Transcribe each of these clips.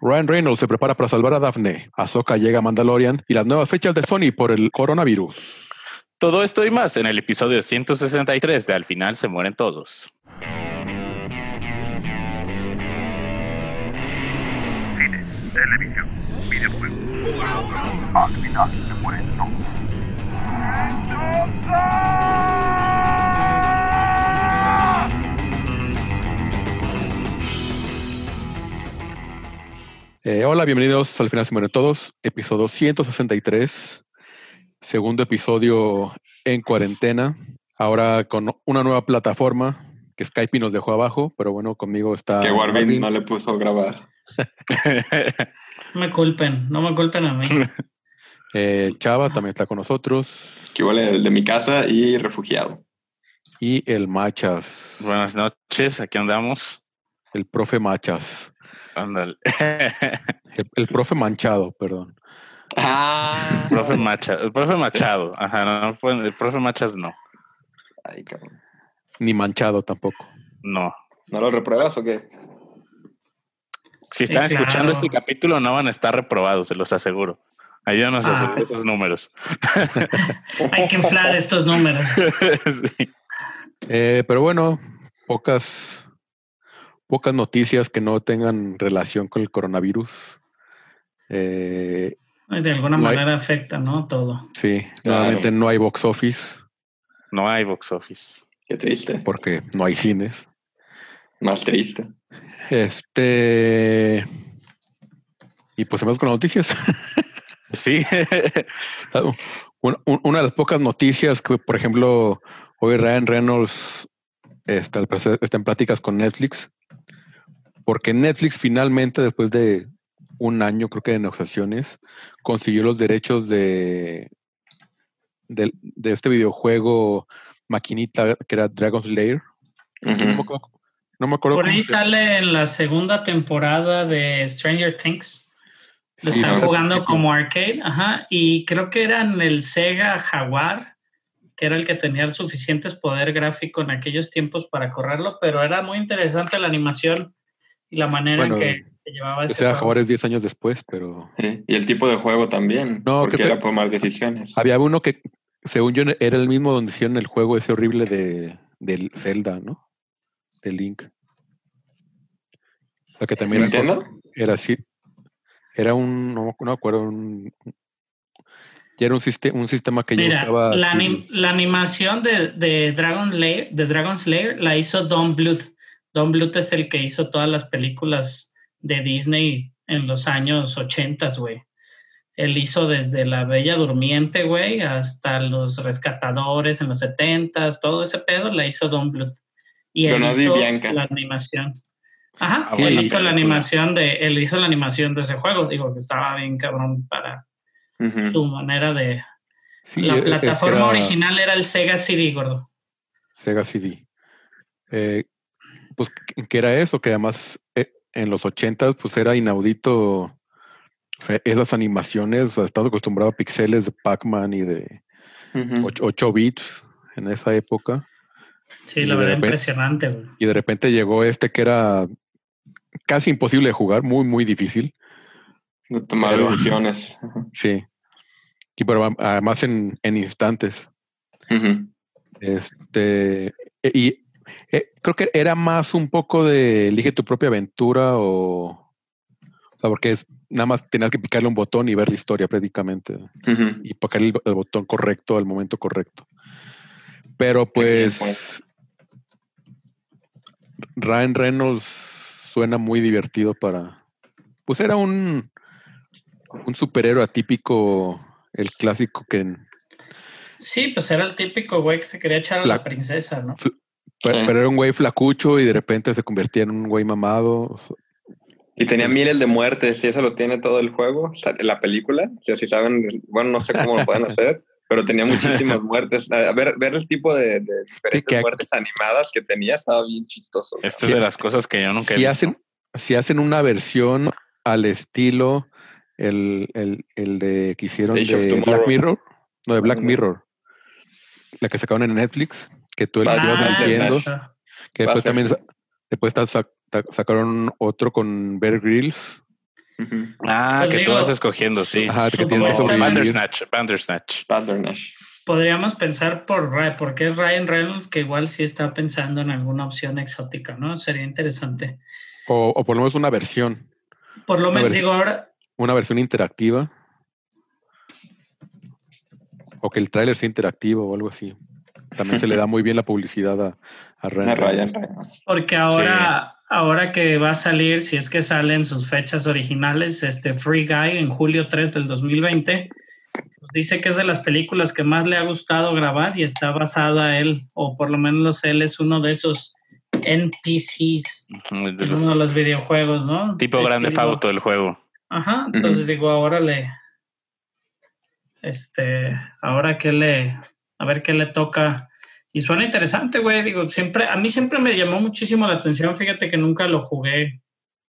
Ryan Reynolds se prepara para salvar a Daphne. Ahsoka llega a Mandalorian y las nuevas fechas de Sony por el coronavirus. Todo esto y más en el episodio 163 de Al final se mueren todos. Cine, televisión, videojuegos. Al final se mueren todos. Eh, hola, bienvenidos al final se mueren todos, episodio 163, segundo episodio en cuarentena, ahora con una nueva plataforma que Skype nos dejó abajo, pero bueno, conmigo está... Que Warvin no le puso a grabar. No me culpen, no me culpen a mí. Eh, Chava también está con nosotros Que igual el de mi casa y refugiado. y el Machas, Buenas noches, aquí andamos. el profe Machas, Ándale. el, el profe Manchado, perdón. Ah, profe Machado, el profe Machado, ajá, no, el profe Machas no, Ay, cabrón. Ni Manchado tampoco. no. ¿No lo repruebas o qué? Si están Sí, escuchando claro. este capítulo no van a estar reprobados, se los aseguro. Ayúdanos a Ah. subir esos números. Hay que inflar estos números. Sí. Eh, pero bueno, pocas, pocas noticias que no tengan relación con el coronavirus. Eh, De alguna No hay- manera afecta, ¿no? Todo. sí, Claro. no hay box office No hay box office. Qué triste. porque no hay cines. Más triste. Este. Y pues empezamos con las noticias. Sí. Una, un- una de las pocas noticias que, por ejemplo, hoy Ryan Reynolds está, parecer está en pláticas con Netflix, porque Netflix finalmente, después de un año, creo que de negociaciones, consiguió los derechos de, de, de este videojuego maquinita que era Dragon's Lair. No me acuerdo, no me acuerdo Por ahí sale en la segunda temporada de Stranger Things. Lo Sí, están no, jugando sí, como arcade, ajá. Y creo que era en el Sega Jaguar, que era el que tenía el suficientes poder gráfico en aquellos tiempos para correrlo, pero era muy interesante la animación y la manera Bueno, en que se llevaba O ese sea, juego. Jaguares 10 años después, pero Sí, Y el tipo de juego también. No, porque que te- era tomar decisiones. había uno que, según yo, era el mismo donde hicieron el juego ese horrible de del Zelda, ¿no? De Link. O sea, que también era, ¿Nintendo? era así. Era un, no, no me acuerdo, un, ya era un, siste- un sistema que yo Mira, usaba. la, anim- la animación de, de Dragon Lair, de Dragon Slayer la hizo Don Bluth. Don Bluth es el que hizo todas las películas de Disney en los años 80, güey. Él hizo desde La Bella Durmiente, güey, hasta Los Rescatadores en los 70s, todo ese pedo la hizo Don Bluth. Y él Leonardo hizo Bianca. la animación. Ajá, Ah, él hizo la animación de, él hizo la animación de ese juego, digo que estaba bien cabrón para su manera de, Sí, la plataforma era original era el Sega CD, gordo. Sega CD. Eh, pues que- era eso, que además eh, en los 80 pues era inaudito. O sea, esas animaciones, o sea, estás acostumbrado a pixeles de Pac-Man y de Ujú. 8, bits en esa época. Sí, Y la verdad, repente- impresionante, güey. Y de repente llegó este que era casi imposible de jugar, muy, muy difícil. De tomar Pero- decisiones. Sí. Y pero además en, en instantes. Este, e- y eh, creo que era más un poco de elige tu propia aventura o, o sea, porque es, nada más tenías que picarle un botón y ver la historia prácticamente y picarle el, el botón correcto al momento correcto. Pero pues tiempo. Ryan Reynolds suena muy divertido para, pues era un un superhéroe atípico, el clásico que Sí, pues era el típico güey que se quería echar a La- la princesa, ¿no? Pero, Sí. pero era un güey flacucho y de repente se convertía en un güey mamado. Y tenía miles de muertes, y eso lo tiene todo el juego, la película. O sea, si saben, bueno, no sé cómo lo pueden hacer, pero tenía muchísimas muertes. A ver, ver el tipo de, de diferentes que- muertes animadas que tenía estaba bien chistoso. Esta es de las cosas que yo nunca he Si visto. hacen, si hacen una versión al estilo el, el, el de que hicieron Age de. Black Mirror, no de Black. Mirror, la que sacaron en Netflix, que tú Ah, ibas diciendo, que después también después sacaron otro con Bear Grylls. Ah, Pues que tú vas escogiendo, sí. Ajá, que tienes que. Bandersnatch, Bandersnatch. Bandersnatch. Podríamos pensar por porque es Ryan Reynolds que igual sí está pensando en alguna opción exótica, ¿no? Sería interesante. O, o por lo menos una versión, Por lo menos digo ahora, una versión interactiva. O que el tráiler sea interactivo o algo así. También se le da muy bien la publicidad a, a Ryan A porque ahora, ahora que va a salir, si es que salen sus fechas originales, este Free Guy en julio 3 del 2020, pues dice que es de las películas que más le ha gustado grabar y está basada él, o por lo menos él es uno de esos NPCs de los- uno de los videojuegos, ¿no? tipo Este, grande Fauto del juego. Ajá, entonces digo, ahora le, este, ahora que le, a ver qué le toca. Y suena interesante, güey, digo, siempre, a mí siempre me llamó muchísimo la atención, fíjate que nunca lo jugué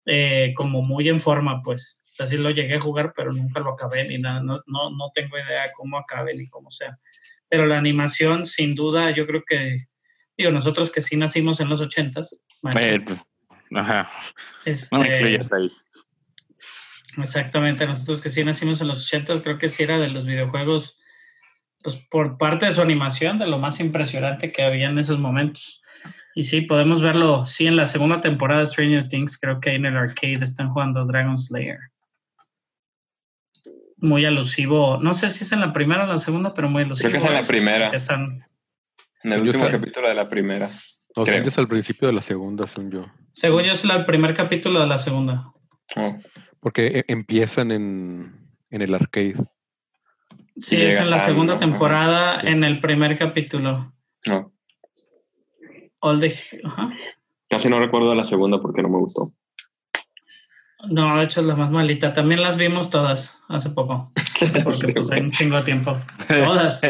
eh, como muy en forma, pues, o sea, sí lo llegué a jugar, pero nunca lo acabé ni nada, no, no, no tengo idea cómo acabe ni cómo sea. Pero la animación, sin duda, yo creo que, digo, nosotros que sí nacimos en los ochentas, Eh, ajá, no me este, incluyas ahí. Exactamente, nosotros que sí nacimos en los 80 creo que sí era de los videojuegos, pues por parte de su animación, de lo más impresionante que había en esos momentos. Y sí, podemos verlo, sí, en la segunda temporada de Stranger Things, creo que ahí en el arcade están jugando Dragon Slayer. Muy alusivo, no sé si es en la primera o en la segunda, pero muy alusivo. Creo que es en la primera. Están, En el Yo último sé. capítulo de la primera. No, Creo. es al principio de la segunda, según yo. según yo, es el primer capítulo de la segunda. Oh, Porque e- empiezan en, en el arcade. Sí, es en la segunda temporada, en el primer capítulo. no. All the, ajá. Casi no recuerdo la segunda porque no me gustó. No, de hecho es la más malita. También las vimos todas hace poco, porque pues hay un chingo de tiempo. Todas.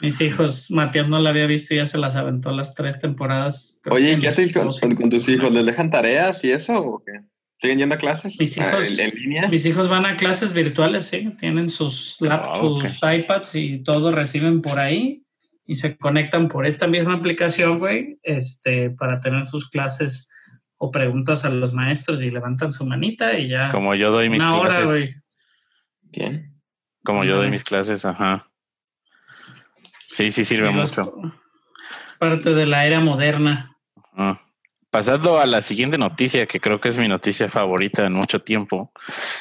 Mis hijos, Matías no la había visto y ya se las aventó las tres temporadas. Oye, ¿qué haces con- con tus hijos? ¿Les dejan tareas y eso o qué? ¿Siguen yendo a clases? Mis Ah, hijos- ¿En, en línea? Mis hijos van a clases virtuales, sí, tienen sus, Ah, ok. sus iPads y todo reciben por ahí y se conectan por esta misma aplicación, güey, este, para tener sus clases o preguntas a los maestros y levantan su manita y ya. Como yo doy mis una hora, clases. güey. Bien. Como yo doy mis clases, ajá. Sí, sí sirve mucho. Es parte de la era moderna. Ah. Pasando a la siguiente noticia, que creo que es mi noticia favorita en mucho tiempo.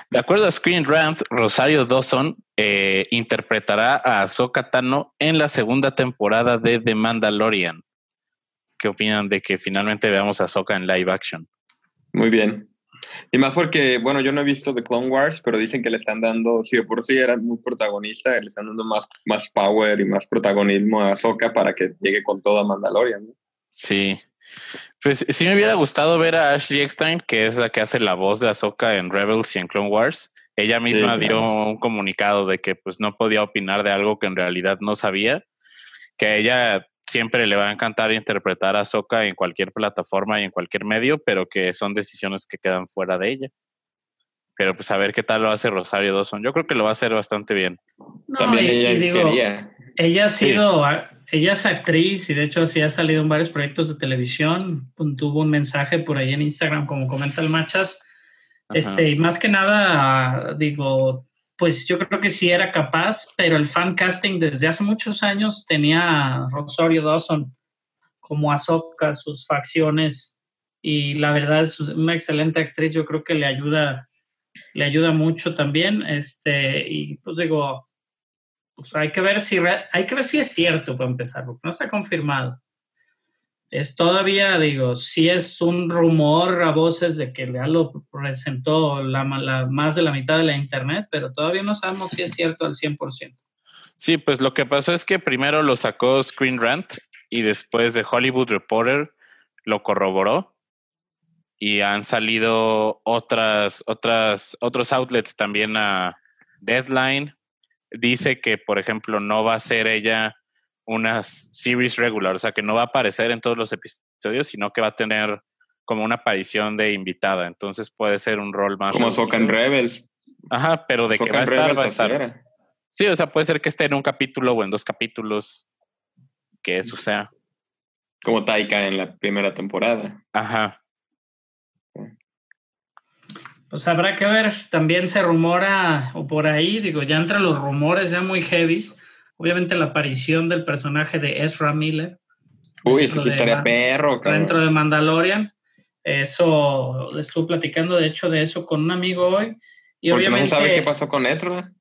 De acuerdo a Screen Rant, Rosario Dawson eh, interpretará a Ahsoka Tano en la segunda temporada de The Mandalorian. ¿Qué opinan de que finalmente veamos a Ahsoka en live action? Muy bien. Y más porque, bueno, yo no he visto The Clone Wars, pero dicen que le están dando, si de por sí era muy protagonista, le están dando más, más power y más protagonismo a Ahsoka para que llegue con todo a Mandalorian. ¿no? Sí. Pues sí me hubiera gustado ver a Ashley Eckstein, que es la que hace la voz de Ahsoka en Rebels y en Clone Wars. Ella misma Sí, dio claro. un comunicado de que pues no podía opinar de algo que en realidad no sabía, que a ella siempre le va a encantar interpretar a Ahsoka en cualquier plataforma y en cualquier medio, pero que son decisiones que quedan fuera de ella. Pero pues a ver qué tal lo hace Rosario Dawson. Yo creo que lo va a hacer bastante bien. No, También y- ella y digo, quería. Ella ha Sí. sido, a- ella es actriz y de hecho así ha salido en varios proyectos de televisión. Tuvo un mensaje por ahí en Instagram, como comenta el Machas. Ajá. Este, y más que nada, digo, pues yo creo que sí era capaz, pero el fan casting desde hace muchos años tenía a Rosario Dawson como Ahsoka, sus facciones, y la verdad es una excelente actriz, yo creo que le ayuda, le ayuda mucho también, este, y pues digo, pues hay que ver si, hay que ver si es cierto para empezar, porque no está confirmado. Es todavía, digo, si es un rumor a voces de que ya lo presentó la, la- más de la mitad de la internet, pero todavía no sabemos si es cierto al 100%. Sí, pues lo que pasó es que primero lo sacó Screen Rant y después de Hollywood Reporter lo corroboró y han salido otras, otras, otros outlets también a Deadline. Dice que, por ejemplo, no va a ser ella una series regular, o sea, que no va a aparecer en todos los episodios, sino que va a tener como una aparición de invitada. Entonces puede ser un rol más. Como reducido. Rebels. Ajá, pero de que va a estar, Rebels va a estar. era. Sí, o sea, puede ser que esté en un capítulo o en dos capítulos. Que eso sea. Como Taika en la primera temporada. Ajá. Pues habrá que ver, también se rumora, o por ahí, digo, ya entre los rumores ya muy heavies, obviamente la aparición del personaje de Ezra Miller. Uy, eso sí estaría perro, cabrón. Dentro de Mandalorian. Eso, estuve platicando de hecho de eso con un amigo hoy. Y obviamente, no se sabe qué pasó con Ezra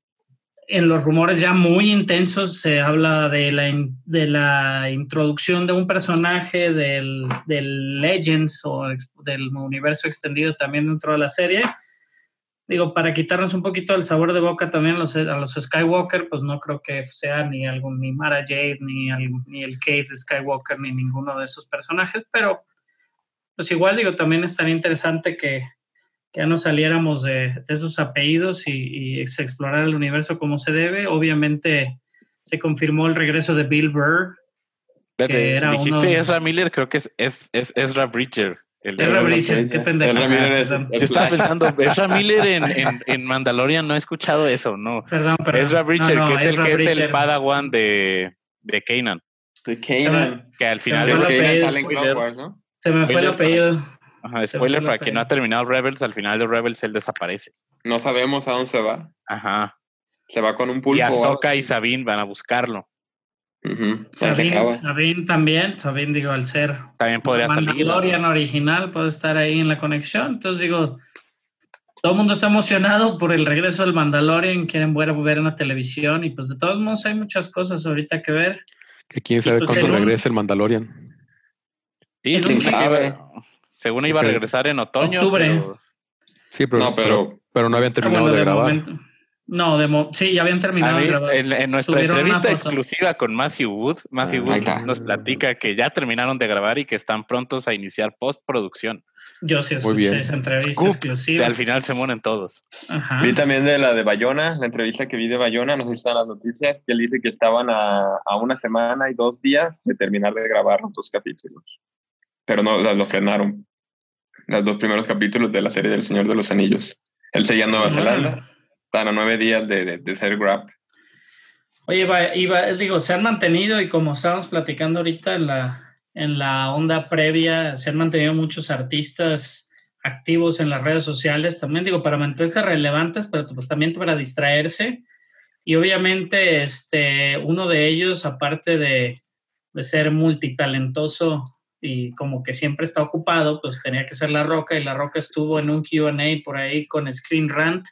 en los rumores ya muy intensos se habla de la, de la introducción de un personaje del, del, Legends o del universo extendido también dentro de la serie. Digo, para quitarnos un poquito el sabor de boca también a los, Skywalker, pues no creo que sea ni algún, ni Mara Jade, ni, ni el Cave Skywalker, ni ninguno de esos personajes, pero pues igual digo, también es tan interesante que, ya no saliéramos de, esos apellidos y, se explorara el universo como se debe. Obviamente se confirmó el regreso de Bill Burr. que era dijiste Ezra Miller, creo que es, es, es Ezra Bridger. Ezra Bridger, qué pendejo. Yo estaba pensando, Ezra Miller en, en, Mandalorian no he escuchado eso, no. Perdón, perdón. Ezra Bridger, que es el que es el Padawan de, de Kanan. De Kanan. Que al final Se me fue el apellido. Ajá, spoiler para quien no ha terminado Rebels, al final de Rebels él desaparece. No sabemos a dónde se va. Ajá. Se va con un pulpo. Y Ahsoka y Sabine van a buscarlo. Sabine, también, Sabine digo, al ser también podría salir. Mandalorian original puede estar ahí en la conexión. Entonces digo, todo el mundo está emocionado por el regreso del Mandalorian, quieren ver, ver en la televisión y pues de todos modos hay muchas cosas ahorita que ver. Que quién sabe pues, cuándo regresa el Mandalorian. Sí, quién sabe. Según iba a regresar en otoño. Octubre. Sí, pero no, pero, pero, no habían terminado de, grabar. No, de sí, ya habían terminado de grabar. En, nuestra entrevista exclusiva con Matthew Wood, Matthew ah, Wood nos platica que ya terminaron de grabar y que están prontos a iniciar postproducción. Yo sí escuché esa entrevista exclusiva. Al final se mueren todos. Vi también de la de Bayona, la entrevista que vi de Bayona, no sé si están las noticias, que él dice que estaban a, a una semana y dos días de terminar de grabar los dos capítulos pero no lo frenaron. Los dos primeros capítulos de la serie del Señor de los Anillos. Él seguía en Nueva Zelanda, están a nueve días de, de, ser Grab. Oye, iba, digo, se han mantenido y como estábamos platicando ahorita en la, en la onda previa, se han mantenido muchos artistas activos en las redes sociales, también digo, para mantenerse relevantes, pero pues también para distraerse. Y obviamente, este, uno de ellos, aparte de, de ser multitalentoso y como que siempre está ocupado, pues tenía que ser La Roca y La Roca estuvo en un QA por ahí con Screen Rant,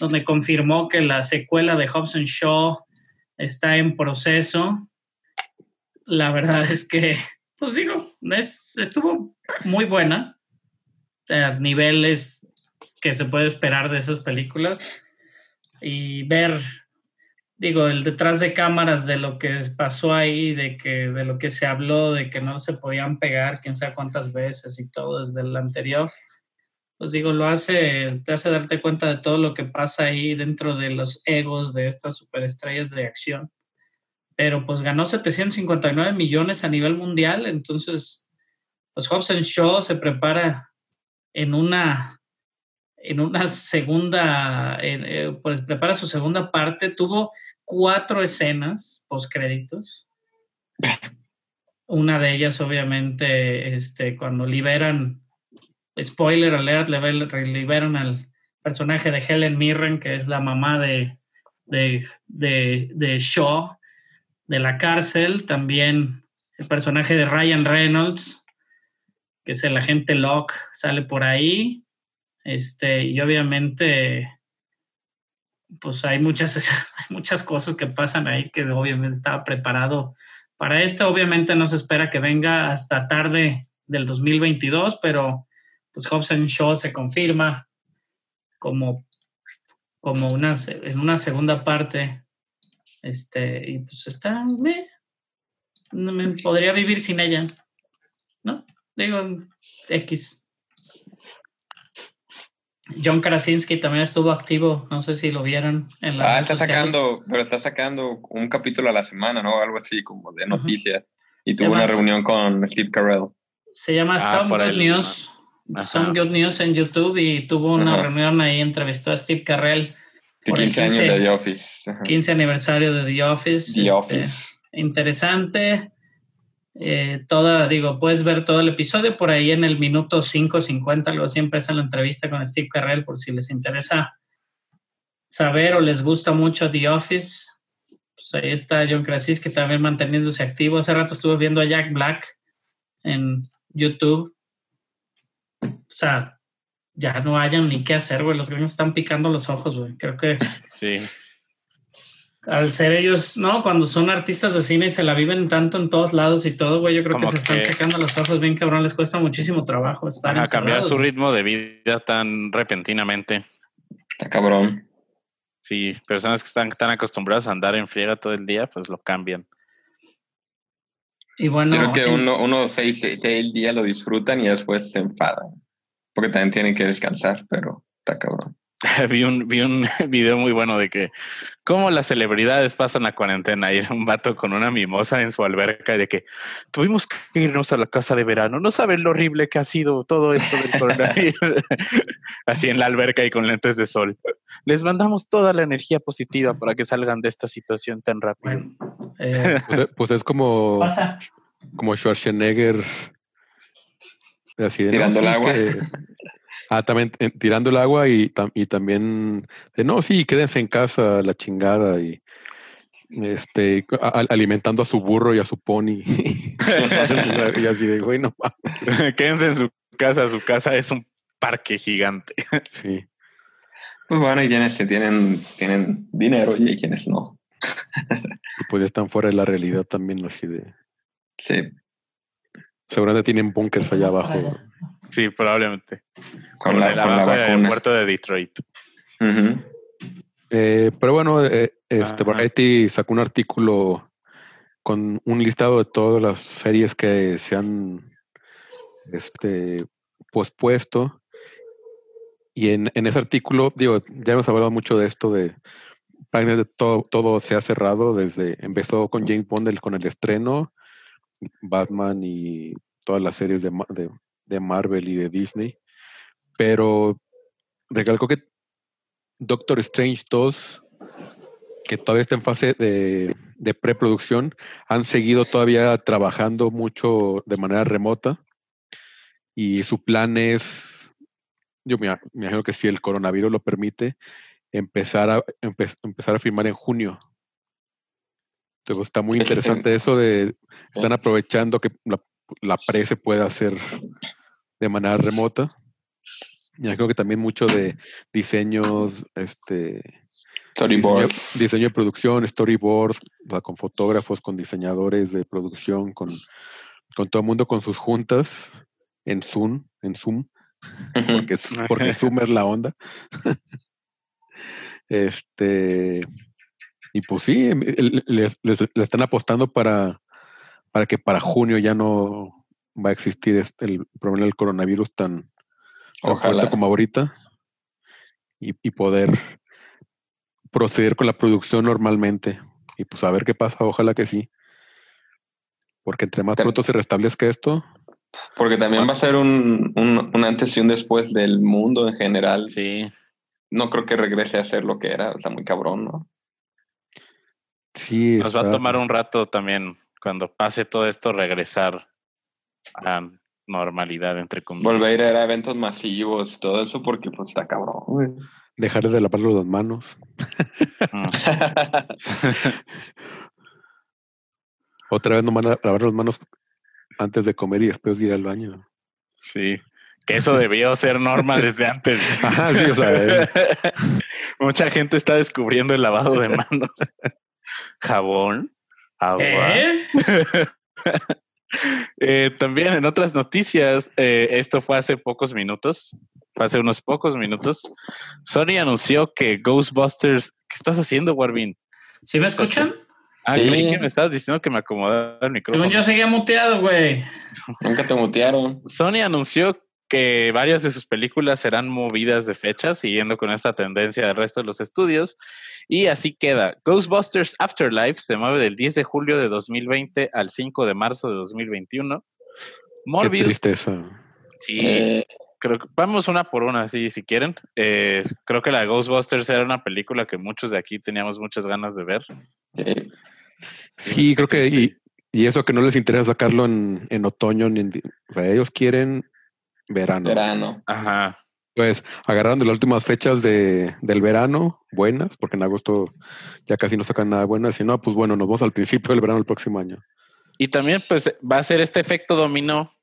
donde confirmó que la secuela de Hobson Shaw está en proceso. La verdad es que, pues digo, es, estuvo muy buena, a niveles que se puede esperar de esas películas y ver digo, el detrás de cámaras de lo que pasó ahí, de que de lo que se habló, de que no se podían pegar, quién sabe cuántas veces y todo desde el anterior, pues digo, lo hace, te hace darte cuenta de todo lo que pasa ahí dentro de los egos de estas superestrellas de acción. Pero pues ganó 759 millones a nivel mundial, entonces, pues Hobson Shaw se prepara en una en una segunda, eh, pues prepara su segunda parte, tuvo cuatro escenas post créditos. Una de ellas, obviamente, este, cuando liberan, spoiler alert, liberan al personaje de Helen Mirren, que es la mamá de, de, de, de Shaw, de la cárcel. También el personaje de Ryan Reynolds, que es el agente Locke, sale por ahí. Este, y obviamente, pues hay muchas, muchas cosas que pasan ahí que obviamente estaba preparado para esto. Obviamente no se espera que venga hasta tarde del 2022, pero pues Hobson Shaw se confirma como, como una, en una segunda parte. Este, y pues está, me, me podría vivir sin ella, ¿no? Digo, X. John Krasinski también estuvo activo, no sé si lo vieron en la. Ah, está sacando, pero está sacando un capítulo a la semana, ¿no? Algo así como de noticias. Y tuvo una reunión con Steve Carell. Se llama ah, Some Good News. Some Good News en YouTube y tuvo una reunión ahí, entrevistó a Steve Carell. 15, años de The Office. 15 aniversario de The Office. The este, Office. Interesante. Eh, toda, digo, puedes ver todo el episodio por ahí en el minuto 5.50, luego siempre es la entrevista con Steve Carrell por si les interesa saber o les gusta mucho The Office. Pues ahí está John Krasinski también manteniéndose activo. Hace rato estuve viendo a Jack Black en YouTube. O sea, ya no hayan ni qué hacer, güey. Los gringos están picando los ojos, güey. Creo que Sí. Al ser ellos, ¿no? Cuando son artistas de cine y se la viven tanto en todos lados y todo, güey, yo creo que se están sacando los ojos bien cabrón. Les cuesta muchísimo trabajo estar A cambiar su ritmo de vida tan repentinamente. Está cabrón. Sí, personas que están tan acostumbradas a andar en friega todo el día, pues lo cambian. Y bueno, Yo creo que en- uno, uno seis, seis, seis días lo disfrutan y después se enfadan. Porque también tienen que descansar, pero está cabrón. vi, un, vi un video muy bueno de que cómo las celebridades pasan la cuarentena y era un vato con una mimosa en su alberca y de que tuvimos que irnos a la casa de verano. No saben lo horrible que ha sido todo esto del coronavirus. Así en la alberca y con lentes de sol. Les mandamos toda la energía positiva para que salgan de esta situación tan rápido. bueno, eh, Pues, pues es como, pasa. como Schwarzenegger. Así de, Tirando el agua. que- ah, también eh, tirando el agua y, tam- y también de no, sí, quédense en casa, la chingada y este a- alimentando a su burro y a su pony. y así de, güey, no mames". Quédense en su casa. Su casa es un parque gigante. Sí. Pues bueno, hay quienes que tienen, tienen dinero y hay quienes no. Y pues ya están fuera de la realidad también, así de. Sí, Seguramente tienen bunkers allá abajo. Sí, probablemente. con Como la, el con la abajo del vacuna. puerto de Detroit. Eh, pero bueno, eh, este. Variety sacó un artículo con un listado de todas las series que se han este, pospuesto. Y en, en ese artículo, digo, ya hemos hablado mucho de esto, de prácticamente todo, todo se ha cerrado desde, empezó con James Bond el- con el estreno, Batman y todas las series de, de, de Marvel y de Disney. Pero recalco que Doctor Strange 2, que todavía está en fase de, de preproducción, han seguido todavía trabajando mucho de manera remota y su plan es, yo me, me imagino que si el coronavirus lo permite, empezar a, empe- empezar a firmar en junio. Entonces está muy Es- interesante eso de, están aprovechando que la, la pre se pueda hacer de manera remota. Y yo creo que también mucho de diseños, este, Storyboard. Diseño, diseño de producción, storyboards, o sea, con fotógrafos, con diseñadores de producción, con, con todo el mundo con sus juntas en Zoom, en Zoom, porque, porque Zoom es la onda. este y pues sí, les, les- le están apostando para, para que para junio ya no va a existir este- el problema del coronavirus tan, tan fuerte como ahorita y, y poder proceder con la producción normalmente y pues a ver qué pasa, ojalá que sí. Porque entre más pronto se restablezca esto, Porque también va a ser un, un, un antes y un después del mundo en general. Sí. No creo que regrese a ser lo que era. Está muy cabrón, ¿no? sí Nos va a tomar un rato también, cuando pase todo esto, regresar a normalidad, entre comillas. Volver a ir a eventos masivos, todo eso, porque pues está cabrón. güey. dejar de lavarle las manos. Mm. Otra vez nomás la- lavar las manos antes de comer y después de ir al baño. Sí. Que eso debió ser norma desde antes. Ajá, sí, o sea, eh, Mucha gente está descubriendo el lavado de manos. Jabón, agua. ¿Eh? Eh, también en otras noticias, eh, esto fue hace pocos minutos, fue hace unos pocos minutos, Sony anunció que Ghostbusters, ¿qué estás haciendo, Warvin? ¿Sí me escuchan? Ah, Sí. creí que me estabas diciendo que me acomodaba el micrófono. Según yo seguía muteado, güey. Nunca te mutearon. Sony anunció que varias de sus películas serán movidas de fecha, siguiendo con esta tendencia del resto de los estudios. Y así queda. Ghostbusters Afterlife se mueve del 10 de julio de 2020 al 5 de marzo de 2021. qué Morbius, tristeza. sí, Eh, creo que vamos una por una, sí, si quieren. Eh, creo que la Ghostbusters era una película que muchos de aquí teníamos muchas ganas de ver. eh, Sí, creo que y, Y eso que no les interesa sacarlo en, en otoño, ni en, o sea, ellos quieren verano. Verano. Ajá. Pues agarraron de las últimas fechas de, del verano, buenas, porque en agosto ya casi no sacan nada bueno. Si no, pues bueno, nos vamos al principio del verano del próximo año. Y también, pues, va a ser este efecto dominó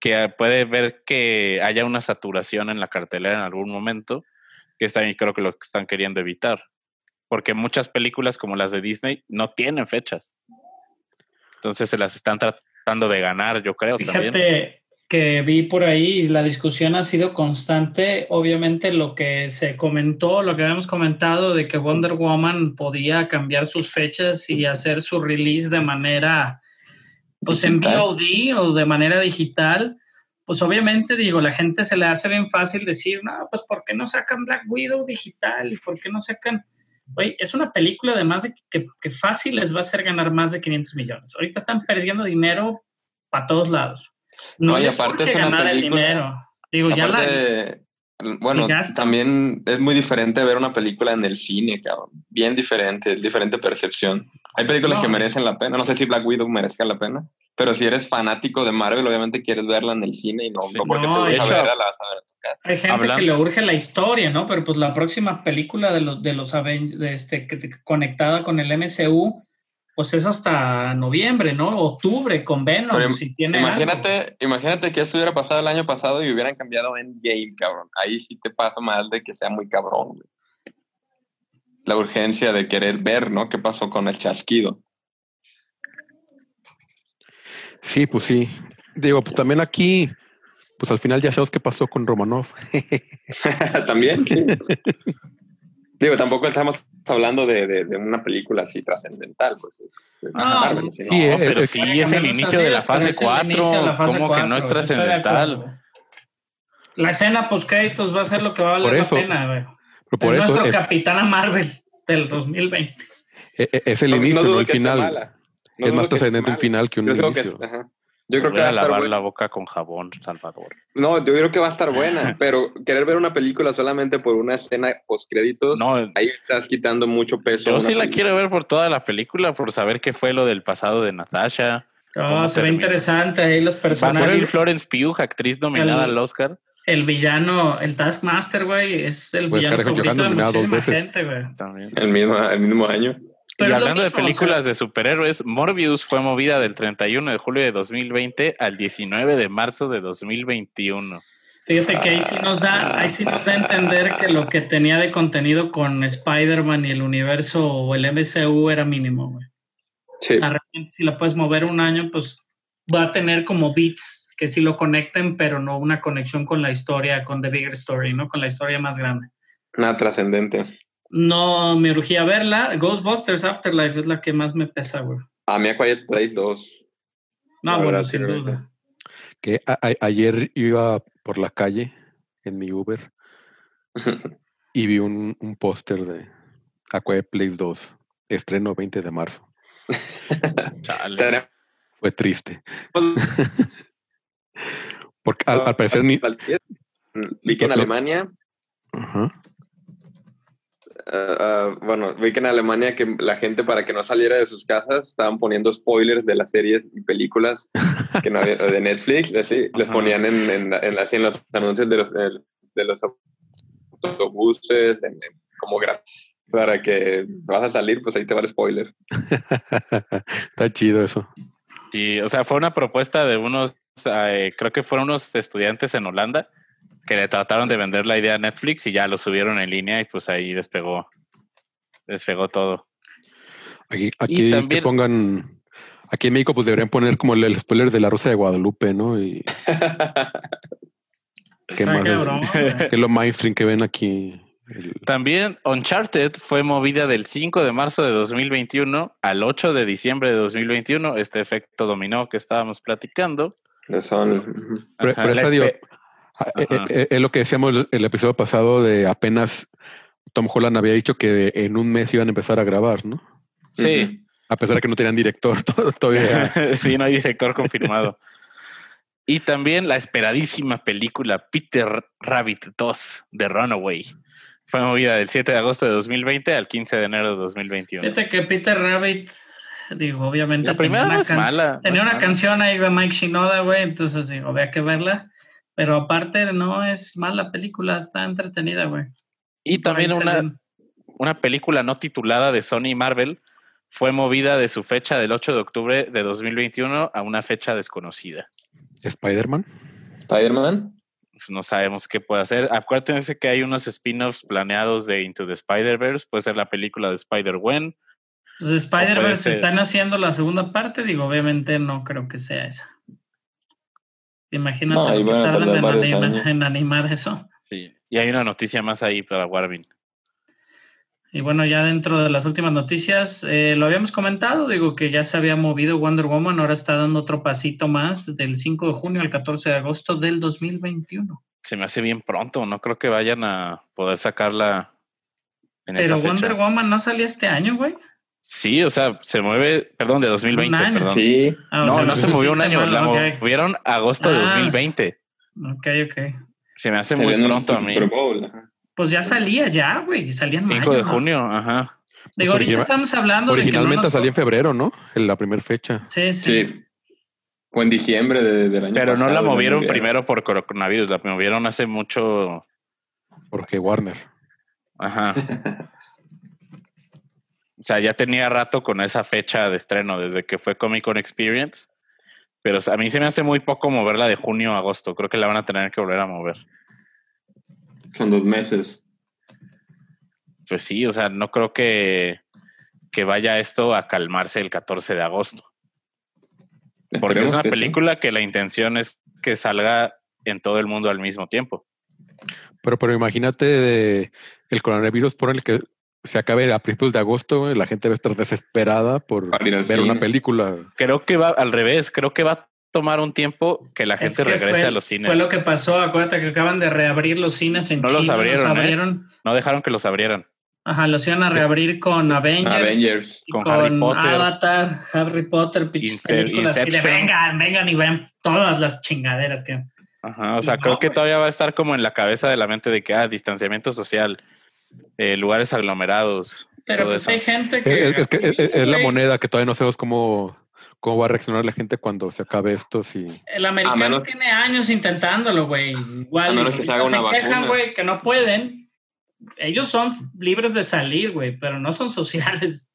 que puede ver que haya una saturación en la cartelera en algún momento, que es también creo que lo que están queriendo evitar. Porque muchas películas como las de Disney no tienen fechas. Entonces se las están tratando de ganar, yo creo Fíjate también. Que vi por ahí, la discusión ha sido constante. Obviamente lo que se comentó, lo que habíamos comentado de que Wonder Woman podía cambiar sus fechas y hacer su release de manera, pues en. VOD o de manera digital. Pues obviamente digo, la gente se le hace bien fácil decir, no, pues ¿por qué no sacan Black Widow digital? ¿Y por qué no sacan... Oye, es una película además de que, que fácil les va a hacer ganar más de 500 millones. Ahorita están perdiendo dinero para todos lados. No, No, y aparte es una ganar el película- dinero. Digo, ya la, bueno, también es muy diferente ver una película en el cine, cabrón. Bien diferente, diferente percepción. Hay películas No. que merecen la pena. No sé si Black Widow merezca la pena, pero si eres fanático de Marvel, obviamente quieres verla en el cine y no, Sí. no porque No, te gusta hecho- verla, la vas a ver a tu casa. Hay gente Hablando- que le urge la historia, ¿no? Pero pues la próxima película de los de los Aven- de este que- conectada con el MCU, pues es hasta noviembre, ¿no? Octubre con Venom, Pero si tiene algo. Imagínate, imagínate que esto hubiera pasado el año pasado y hubieran cambiado Endgame, cabrón. Ahí sí te pasa mal de que sea muy cabrón, güey. La urgencia de querer ver, ¿no? ¿Qué pasó con el chasquido? Sí, pues sí. Digo, pues también aquí, pues al final ya sabemos qué pasó con Romanov. También, sí. Digo, tampoco estamos hablando de, de- de una película así trascendental, pues es, es No, Marvel, ¿sí? sí, No, eh, pero eh, sí, Puede es el inicio de la fase es el inicio de 4. la fase ¿Cómo que no es trascendental? güey. La escena post créditos va a ser lo que va a valer Por la pena, güey. Por es eso nuestro es, Capitana Marvel del 2020. e- e- es el No- inicio, no el final. es más trascendente el final que un Yo creo que, inicio. ajá. Yo creo que va a a estar lavar buena. la boca con jabón, Salvador. No, yo creo que va a estar buena, pero querer ver una película solamente por una escena post créditos, No, ahí estás quitando mucho peso. yo sí la quiero ver por toda la película, por saber qué fue lo del pasado de Natasha. Oh, ¿Cómo se ve interesante ahí los Va a personajes. salir Florence Pugh, actriz nominada El- al Oscar. El villano, el Taskmaster, güey, es el Pues, villano favorito de muchísima veces. gente, güey. También. El mismo, el mismo año. Pero y hablando de o películas sea- de superhéroes, Morbius fue movida del 31 de julio de 2020 al 19 de marzo de 2021. Fíjate que ahí sí nos da, ahí sí nos da a entender que lo que tenía de contenido con Spider-Man y el universo o el MCU era mínimo, güey. Sí. De repente, si la puedes mover un año, pues va a tener como beats que sí lo conecten, pero no una conexión con la historia, con The Bigger Story, ¿no? Con la historia más grande. Nada trascendente. No me urgía verla. Ghostbusters Afterlife es la que más me pesa, güey. A mí a Quiet Place 2. No, La bueno, verdad, sin duda. Que a- a- ayer iba por la calle en mi Uber y vi un, un póster de A Quiet Place 2, estreno 20 de marzo. Chale. Fue triste. Porque al, al parecer ni... Vi que en Alemania, Ajá. Ah, ah, bueno, vi que en Alemania que la gente para que no saliera de sus casas estaban poniendo spoilers de las series y películas que no había- de Netflix, así, les ponían en, en, en- así en los anuncios de los, de los autobuses, en- en- como para que vas a salir, pues ahí te va el spoiler. Está chido eso. Sí, o sea, fue una propuesta de unos, eh, creo que fueron unos estudiantes en Holanda que le trataron de vender la idea a Netflix y ya lo subieron en línea y pues ahí despegó, despegó todo. Aquí, aquí también- que pongan... Aquí en México pues deberían poner como el, el spoiler de la Rosa de Guadalupe, ¿no? Y qué más es- que lo mainstream que ven aquí. El- También Uncharted fue movida del 5 de marzo de 2021 al 8 de diciembre de 2021, este efecto dominó que estábamos platicando. Pero- Ajá, pero la esa, Ah, eh, Ajá. eh, Es lo que decíamos el, el episodio pasado de apenas Tom Holland había dicho que en un mes iban a empezar a grabar, ¿no? sí, A pesar de que no tenían director to- todavía. sí, no hay director confirmado. Y también la esperadísima película Peter Rabbit 2 de Runaway. Fue movida del 7 de agosto de 2020 al 15 de enero de 2021. Fíjate que Peter Rabbit Digo, obviamente. La primera tenía no una es can- mala. no Tenía es una mala. canción ahí de Mike Shinoda, güey, entonces digo, había que verla. Pero aparte, no es mala película, está entretenida, güey. Y también una, una película no titulada de Sony y Marvel fue movida de su fecha del 8 de octubre de 2021 a una fecha desconocida. Spider-Man. Spider-Man. Pues No sabemos qué puede hacer. Acuérdense que hay unos spin-offs planeados de Into the Spider-Verse. Puede ser la película de Spider-Gwen. Pues Spider-Verse ser. están haciendo la segunda parte, digo, obviamente no creo que sea esa. Imagínate No, lo que tardan en, varios anima- años. en animar eso. Sí. Y hay una noticia más ahí para Warvin. Y bueno, ya dentro de las últimas noticias, eh, lo habíamos comentado, digo que ya se había movido Wonder Woman, ahora está dando otro pasito más del 5 de junio al 14 de agosto del 2021. Se me hace bien pronto. No creo que vayan a poder sacarla en Pero esa fecha. Wonder Woman no salía este año, güey. Sí, o sea, se mueve, perdón, de 2020, año. perdón. Sí. Ah, No, sea, no se movió un año, mal, la ok. movieron agosto de Ah. 2020. Ok, ok. Se me hace Salió muy pronto a mí. Bowl. Pues ya salía ya, güey, salía en 5 mayo, de ¿no? junio, ajá. Digo, ahorita estamos hablando de que no Originalmente nos- salía en febrero, ¿no? En la primera fecha. Sí, sí. Sí. O en diciembre de- del año Pero no la movieron primero por coronavirus, la movieron hace mucho. Porque Warner. Ajá. O sea, ya tenía rato con esa fecha de estreno, desde que fue Comic Con Experience. Pero a mí se me hace muy poco moverla de junio a agosto. Creo que la van a tener que volver a mover. Son dos meses. Pues sí, o sea, no creo que, que vaya esto a calmarse el 14 de agosto. Porque es una que sí. película que la intención es que salga en todo el mundo al mismo tiempo. Pero, pero imagínate de el coronavirus por el que se acabe a principios de agosto, la gente va a estar desesperada por ver cine. una película. Creo que va al revés, creo que va a tomar un tiempo que la Es gente que regrese fue- a los cines. Fue lo que pasó, acuérdate que acaban de reabrir los cines en No China. los abrieron, ¿eh? abrieron. No dejaron que los abrieran. Ajá, los iban a reabrir con Avengers. Avengers. con con, Harry Potter. Avatar, Harry Potter, películas así de vengan, vengan y ven todas las chingaderas que. Ajá, o sea, No, creo que todavía va a estar como en la cabeza de la mente de que, ah, distanciamiento social, eh, lugares aglomerados. Pero pues eso. hay gente que. es que sí, es, es la moneda que todavía no sabemos cómo, cómo va a reaccionar la gente cuando se acabe esto. Si, El americano menos- tiene años intentándolo, güey. Igual A menos que se haga una quejan, vacuna. güey, que no pueden. Ellos son libres de salir, güey, pero no son sociales.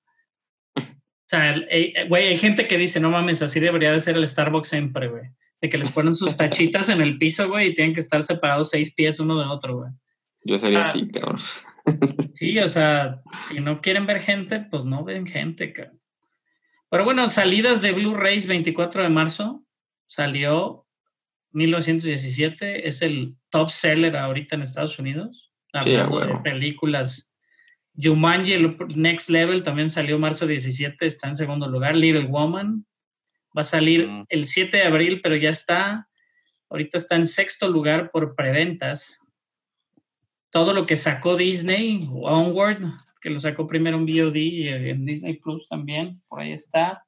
O sea, el- eh, güey, hay gente que dice, no mames, así debería de ser el Starbucks siempre, güey. De que les ponen sus tachitas en el piso, güey, y tienen que estar separados seis pies uno de otro, güey. Yo sería Ah. así, cabrón. Sí, o sea, si no quieren ver gente, pues no ven gente, cabrón. Pero bueno, salidas de Blu-rays 24 de marzo, salió 1917, es el top seller ahorita en Estados Unidos. Sí, Hablando de películas. Jumanji, el Next Level, también salió marzo 17, está en segundo lugar. Little Woman va a salir Mm. el 7 de abril, pero ya está, ahorita está en sexto lugar por preventas todo lo que sacó Disney, Onward, que lo sacó primero en VOD y en Disney Plus también, por ahí está.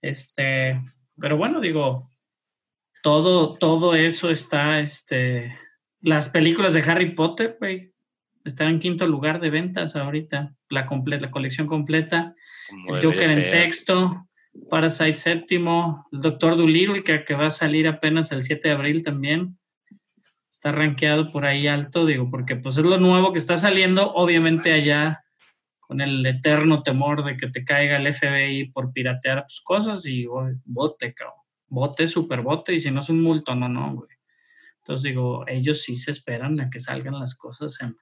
Este, pero bueno, digo, todo, todo eso está, este, las películas de Harry Potter, güey, están en quinto lugar de ventas ahorita, la completa, la colección completa, como el Joker en sexto, Parasite séptimo, el Doctor Dolittle, que, que va a salir apenas el 7 de abril también está rankeado por ahí alto, digo, porque pues es lo nuevo que está saliendo, obviamente allá con el eterno temor de que te caiga el FBI por piratear tus cosas y oh, bote, cabrón. Bote, super bote, y si no es un multo, no, no, güey. Entonces digo, ellos sí se esperan a que salgan las cosas en-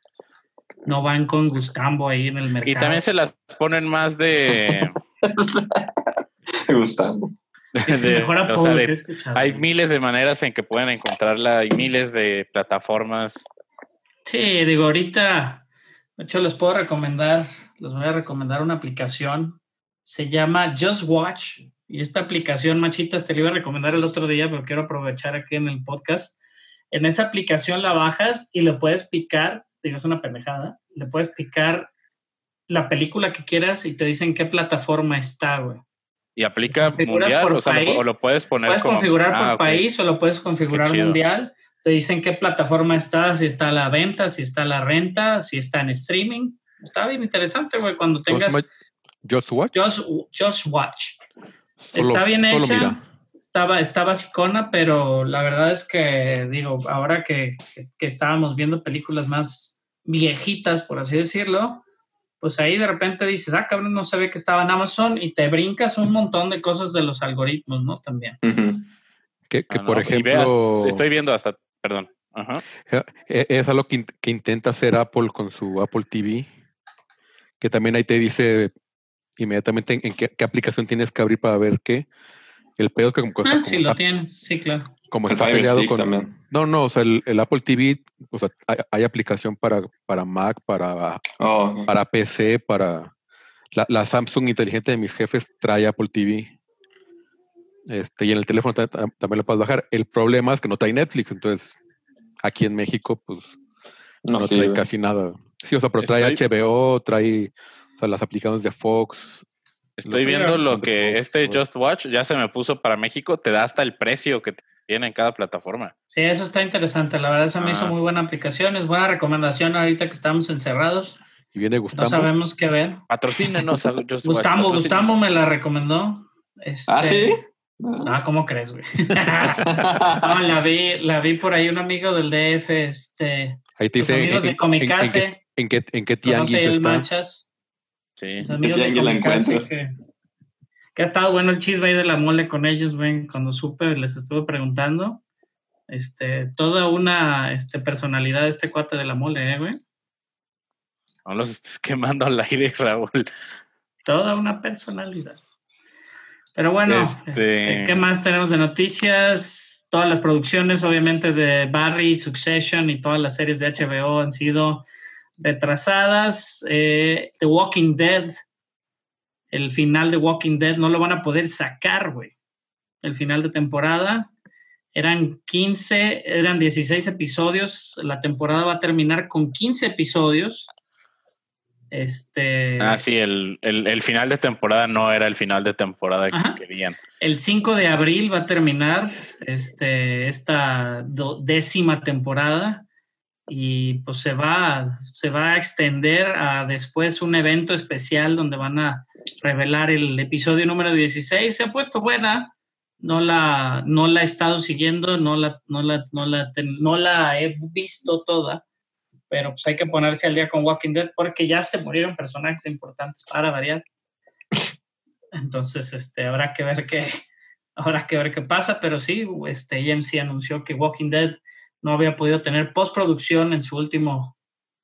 no van con Gustambo ahí en el mercado. Y también se las ponen más de... Gustavo. Es el o que he escuchado. hay miles de maneras en que pueden encontrarla, hay miles de plataformas. Sí, digo, ahorita, de hecho, les puedo recomendar, les voy a recomendar una aplicación, se llama Just Watch, y esta aplicación, machitas, te la iba a recomendar el otro día, pero quiero aprovechar aquí en el podcast. En esa aplicación la bajas y le puedes picar, digo, es una pendejada, le puedes picar la película que quieras y te dicen qué plataforma está, güey. Y aplica mundial, o, sea, lo, país, o lo puedes poner Puedes como... configurar por Ah, país o lo puedes configurar mundial. Te dicen qué plataforma está, si está a la venta, si está a la renta, si está en streaming. Está bien interesante, güey, cuando ¿Cómo se tengas... Just Watch. Just, Just Watch. Solo- Está bien hecha. Estaba, estaba basicona, pero la verdad es que, digo, ahora que, que- que estábamos viendo películas más viejitas, por así decirlo, pues ahí de repente dices, ah, cabrón, no sabía que estaba en Amazon y te brincas un montón de cosas de los algoritmos, ¿no? También. Que, que Ah, por no, ejemplo, estoy viendo hasta, perdón. Ajá. e- es algo que, in- que intenta hacer Apple con su Apple TV, que también ahí te dice inmediatamente en, en qué, qué aplicación tienes que abrir para ver qué. El pedo es que como, Ah, como sí, está lo tienes, sí, claro. Como El está Fire peleado Stick con. también. No, no, o sea, el, el Apple TV, o sea, hay, hay aplicación para, para Mac, para, Oh, para PC, para. La, la Samsung inteligente de mis jefes trae Apple TV. Este, y en el teléfono ta- ta- también lo puedes bajar. El problema es que no trae Netflix, entonces aquí en México, pues no, no trae casi nada. Sí, o sea, pero trae Estoy- HBO, trae o sea, las aplicaciones de Fox. Estoy Lo- viendo lo que este. Just Watch ya se me puso para México, te da hasta el precio que tiene en cada plataforma. Sí, eso está interesante. La verdad, se me hizo Ah. muy buena aplicación. Es buena recomendación ahorita que estamos encerrados. Y viene No Gustavo. sabemos qué ver. Patrocínenos. Gustavo. Gustavo me la recomendó. Este, ¿Ah, sí? Ah, ¿cómo crees, güey? no, la vi, la vi por ahí un amigo del DF, este, Ahí te los dice en, amigos en- de en- Comicase, en qué, en qué tianguis está. Manchas, Sí. los amigos de tianguis la encuentras? que, que ha estado bueno el chisme ahí de la mole con ellos, güey, cuando supe, les estuve preguntando, este, toda una este, personalidad de este cuate de la mole, ¿eh, güey? No los estés quemando al aire, Raúl. Toda una personalidad. Pero bueno, Este- este, ¿qué más tenemos de noticias? Todas las producciones, obviamente, de Barry, Succession y todas las series de HBO han sido retrasadas. Eh, The Walking Dead, el final de Walking Dead, no lo van a poder sacar, güey. El final de temporada. Eran 15, eran 16 episodios. La temporada va a terminar con 15 episodios. Este. Ah, sí, el, el, el final de temporada no era el final de temporada Ajá. que querían. El 5 de abril va a terminar este, esta décima temporada y pues se va, se va a extender a después un evento especial donde van a revelar el episodio número 16. Se ha puesto buena, no la, no la he estado siguiendo, no la, no la, no la, no la he visto toda, pero pues hay que ponerse al día con Walking Dead porque ya se murieron personajes importantes para variar. Entonces, este, habrá que ver qué, habrá que ver qué pasa, pero sí, este, AMC anunció que Walking Dead no había podido tener postproducción en su último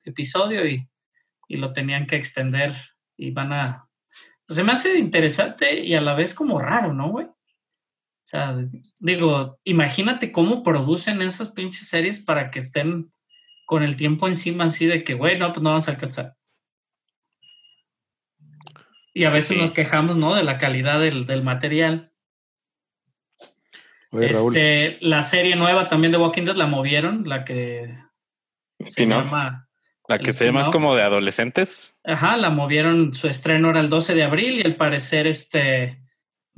episodio y, y lo tenían que extender y van a... pues, se me hace interesante y a la vez como raro, ¿no, güey? O sea, digo, imagínate cómo producen esas pinches series para que estén con el tiempo encima así de que, güey, no, pues no vamos a alcanzar. Y a veces Sí. nos quejamos, ¿no? De la calidad del, del material. Oye, Este, la serie nueva también de Walking Dead la movieron, la que se llama... La que se llama es como de adolescentes. Ajá, la movieron, su estreno era el 12 de abril y al parecer este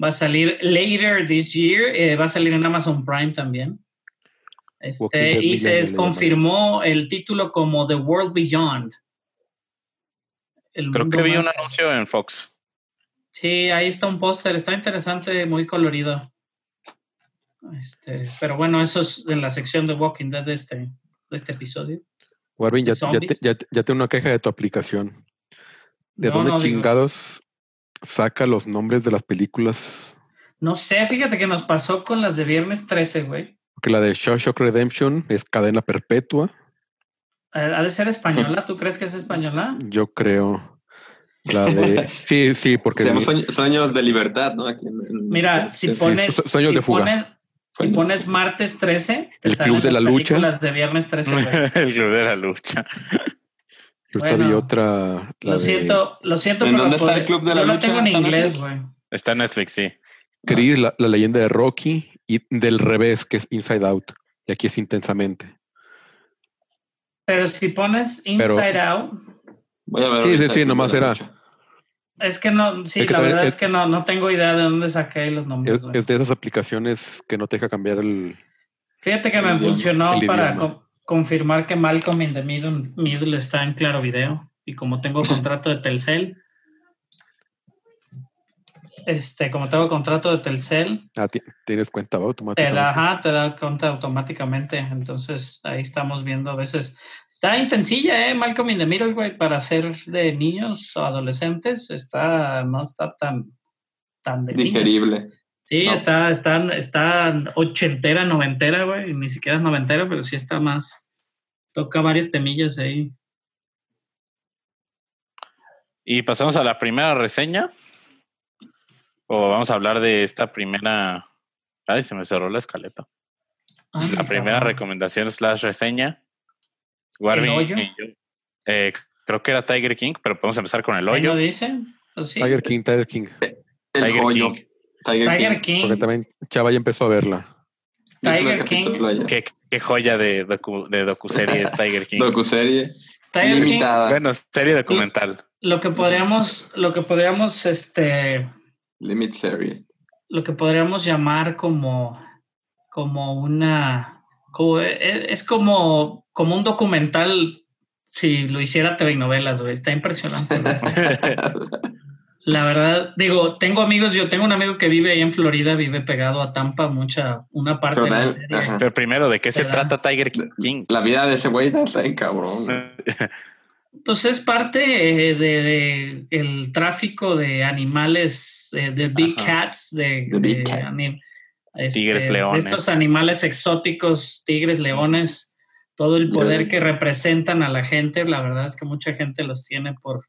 va a salir later this year, eh, va a salir en Amazon Prime también. Este, y se le confirmó el título como The World Beyond. El Creo que vi un anuncio en Fox. Sí, ahí está un póster, está interesante, muy colorido. Este, pero bueno, eso es en la sección de Walking Dead de este, de este episodio. Warvin, ya, ya, ya, ya tengo una queja de tu aplicación. ¿De No, dónde no, digo- chingados saca los nombres de las películas? No sé, fíjate que nos pasó con las de viernes 13, güey. Porque la de Shawshank Redemption es cadena perpetua, Ha de ser española, ¿tú crees que es española? yo creo. La de... Sí, sí, porque... Se llama mi- Sueño- Sueños de Libertad, ¿no? Aquí en- en- Mira, si Sí, pones, su- sueños si de fuga. pones, si pones martes 13, te El salen Club de las la Lucha. películas de viernes 13, güey. el club de la lucha. Bueno, otra... la Lo de siento, lo siento, ¿En pero dónde está el Club de la yo lo Lucha? tengo en ¿Está en inglés, güey. Está en Netflix, sí. Chris, la, la leyenda de Rocky y del revés, que es Inside Out. Y aquí es intensamente. Pero si pones Inside Out, Voy a ver. Sí, sí, sí, nomás era- Lucha. Es que no, sí, que la verdad es- es, que no, no tengo idea de dónde saqué los nombres. Es, de esas aplicaciones que no te deja cambiar el... Fíjate que me idioma, funcionó para co- confirmar que Malcolm in the Middle, Middle está en Claro Video. Y como tengo contrato de Telcel, este, como tengo contrato de Telcel, Ah, ti- tienes cuenta ¿va? te automáticamente. da, ajá, te da cuenta automáticamente. Entonces ahí estamos viendo a veces. Está intensilla, ¿eh? Malcolm in the Middle, güey, para ser de niños o adolescentes. Está, no está tan, tan de niños. Digerible. Sí, No. está, está, está ochentera, noventera, güey. Ni siquiera es noventera, pero sí está más. Toca varias temillas ahí. Y pasamos a la primera reseña. O vamos a hablar de esta primera. Ay, se me cerró la escaleta. Ah, La primera cabrón. recomendación slash reseña. Warby eh, creo que era Tiger King, pero podemos empezar con el hoyo. dice. Pues sí. Tiger King, Tiger King. El Tiger hoyo. King. Tiger, Tiger King. King. Porque también Chava ya empezó a verla. Tiger King. Qué, qué joya de, docu, de docuserie es Tiger King. Docuserie. Tiger King, Limitada. Bueno, serie documental. lo que podríamos, lo que podríamos, este, Limit serie. lo que podríamos llamar como, como una, como- e- es como, como un documental si lo hiciera telenovelas, güey. Está impresionante. La verdad, digo, tengo amigos, yo tengo un amigo que vive ahí en Florida, vive pegado a Tampa, mucha, una parte de la Pero, serie. ajá. Pero primero, ¿de qué se trata Tiger King? La vida de ese güey está bien cabrón. Pues es parte eh, de, de el tráfico de animales, eh, de big Ajá. cats, de, big cat. este, Tigres, leones. estos animales exóticos, tigres, leones, todo el poder que representan a la gente. La verdad es que mucha gente los tiene por,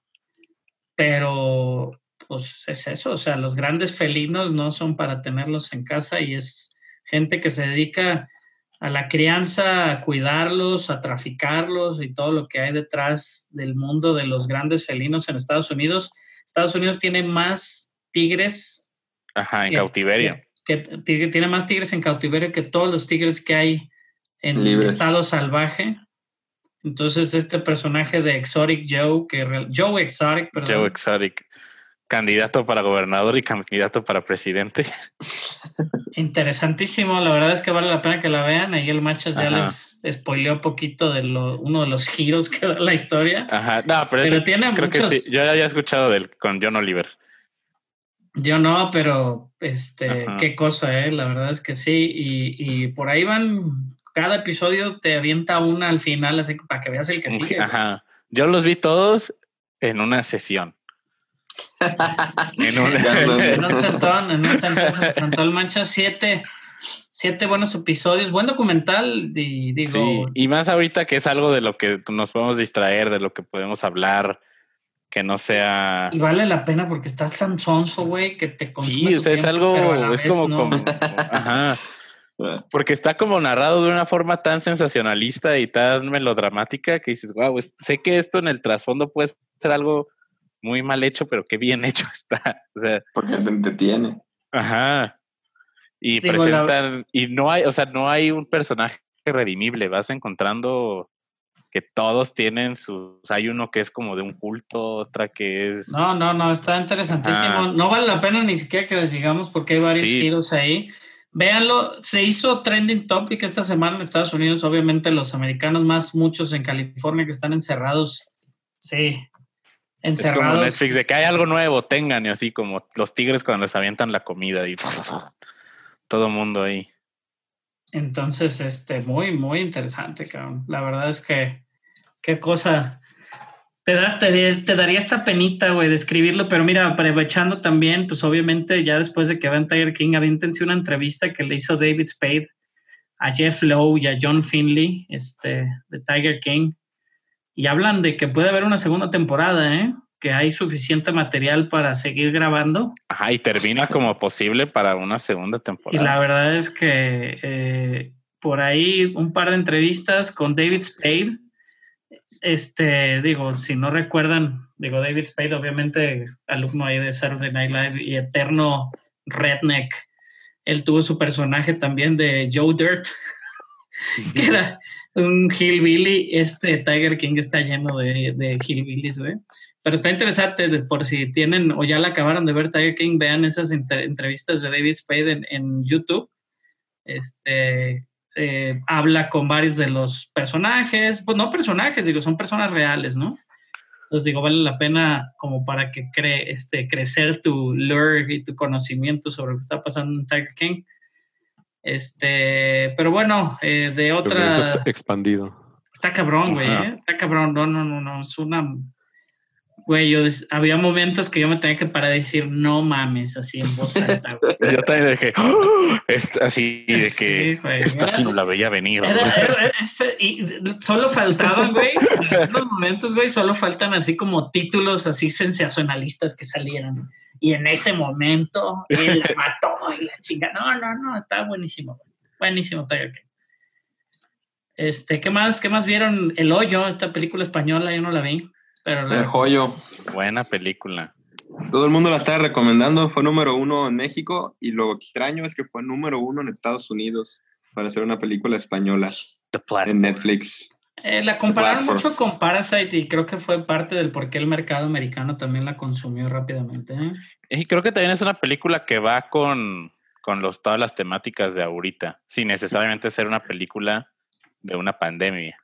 pero pues es eso, o sea, los grandes felinos no son para tenerlos en casa y es gente que se dedica a la crianza, a cuidarlos, a traficarlos y todo lo que hay detrás del mundo de los grandes felinos en Estados Unidos. Estados Unidos tiene más tigres Ajá, en que- cautiverio. que, tiene más tigres en cautiverio que todos los tigres que hay en Libres. estado salvaje. Entonces, este personaje de Exotic Joe, que Joe Exotic, perdón, Joe Exotic. Candidato para gobernador y candidato para presidente. interesantísimo. La verdad es que vale la pena que la vean. Ahí el Machas ya les spoileó un poquito de lo, uno de los giros que da la historia. Ajá, no, pero, tiene creo muchos. que sí. Yo ya había escuchado del con John Oliver. Yo no, pero este, Ajá. qué cosa, ¿eh? La verdad es que sí. Y, y por ahí van, cada episodio te avienta una al final, así que para que veas el que sigue. Ajá. Yo los vi todos en una sesión. En un- En un sentón, en un sentón se enfrentó el Mancha. Siete, siete buenos episodios, buen documental y digo, Sí, y más ahorita que es algo de lo que nos podemos distraer, de lo que podemos hablar, que no sea... y vale la pena porque estás tan sonso, güey, que te consume Sí, tu o sea, es tiempo, algo, es vez como, no. como- ajá, porque está como narrado de una forma tan sensacionalista y tan melodramática que dices, wow, sé que esto en el trasfondo puede ser algo muy mal hecho, pero qué bien hecho está. O sea, Porque te entretiene. ajá. Y la- presentan, y no hay, o sea, no hay un personaje redimible, vas encontrando que todos tienen sus, hay uno que es como de un culto, otra que es... No, no, no, está interesantísimo. Ajá. No vale la pena ni siquiera que les digamos porque hay varios Sí. giros ahí. Véanlo, se hizo trending topic esta semana en Estados Unidos, obviamente los americanos más, muchos en California que están encerrados. Sí, Es como. Netflix, de que hay algo nuevo, tengan, y así como los tigres cuando les avientan la comida y todo mundo ahí. Entonces, este, muy, muy interesante, cabrón. La verdad es que, qué cosa. Te, da, te, te daría esta penita, güey, de escribirlo, pero mira, aprovechando también, pues obviamente ya después de que vean Tiger King, aviéntense una entrevista que le hizo David Spade a Jeff Lowe y a John Finley, este, de Tiger King, y hablan de que puede haber una segunda temporada, ¿eh? Que hay suficiente material para seguir grabando. Ajá, y termina como posible para una segunda Y temporada. la verdad es que eh, por ahí un par de entrevistas con David Spade. Este, digo, si no recuerdan, digo, David Spade, obviamente, alumno ahí de Saturday Night Live y eterno redneck. Él tuvo su personaje también de Joe Dirt, que era un hillbilly. Este Tiger King está lleno de, de hillbillies, güey. Pero está interesante, por si tienen o ya la acabaron de ver Tiger King, vean esas entre- entrevistas de David Spade en, YouTube. Este eh, habla con varios de los personajes, pues no personajes, digo, son personas reales, ¿no? Entonces digo, vale la pena como para que cree, este, crecer tu lure y tu conocimiento sobre lo que está pasando en Tiger King. Este, pero bueno, eh, de otra... expandido. Está cabrón, güey. ¿eh? Está cabrón. No, no, no, no. Es una. Güey, yo des- había momentos que yo me tenía que parar y decir, no mames, así en voz alta, güey. Yo también dije, "Oh", así de que Sí, güey. esta Era- sí no la veía venir. Era- güey. era- ese- y solo faltaban, güey, en algunos momentos, güey, solo faltan así como títulos así sensacionalistas que salieran. Y en ese momento, él la mató y la chinga. No, no, no, está buenísimo. Buenísimo, Tiger King. Este, ¿qué más? ¿Qué más vieron? El Hoyo, esta película española, yo no la vi. Pero la- El joyo. Buena película. Todo el mundo la estaba recomendando. Fue número uno en México y lo extraño es que fue número uno en Estados Unidos para hacer una película española en Netflix. Eh, la compararon mucho con Parasite y creo que fue parte del por qué el mercado americano también la consumió rápidamente. ¿eh? Y creo que también es una película que va con, con los, todas las temáticas de ahorita, sin necesariamente ser una película de una pandemia.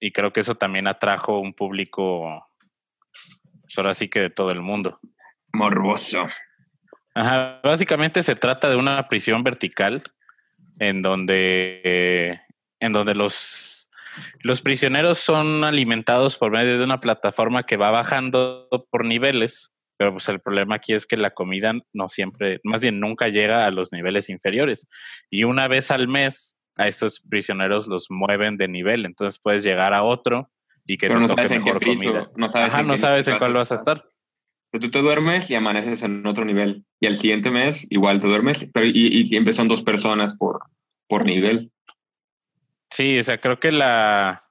Y creo que eso también atrajo un público, pues ahora sí que de todo el mundo. Morboso. Ajá, básicamente se trata de una prisión vertical en donde, eh, en donde los, los prisioneros son alimentados por medio de una plataforma que va bajando por niveles, pero pues el problema aquí es que la comida no siempre, más bien nunca llega a los niveles inferiores. Y una vez al mes a estos prisioneros los mueven de nivel, entonces puedes llegar a otro y que Pero te no toque sabes en qué mejor piso. comida. No sabes Ajá, en no qué sabes en cuál vas a estar. Pero tú te duermes y amaneces en otro nivel. Y al siguiente mes igual te duermes, pero y, y siempre son dos personas por, por nivel. Sí, o sea, creo que la,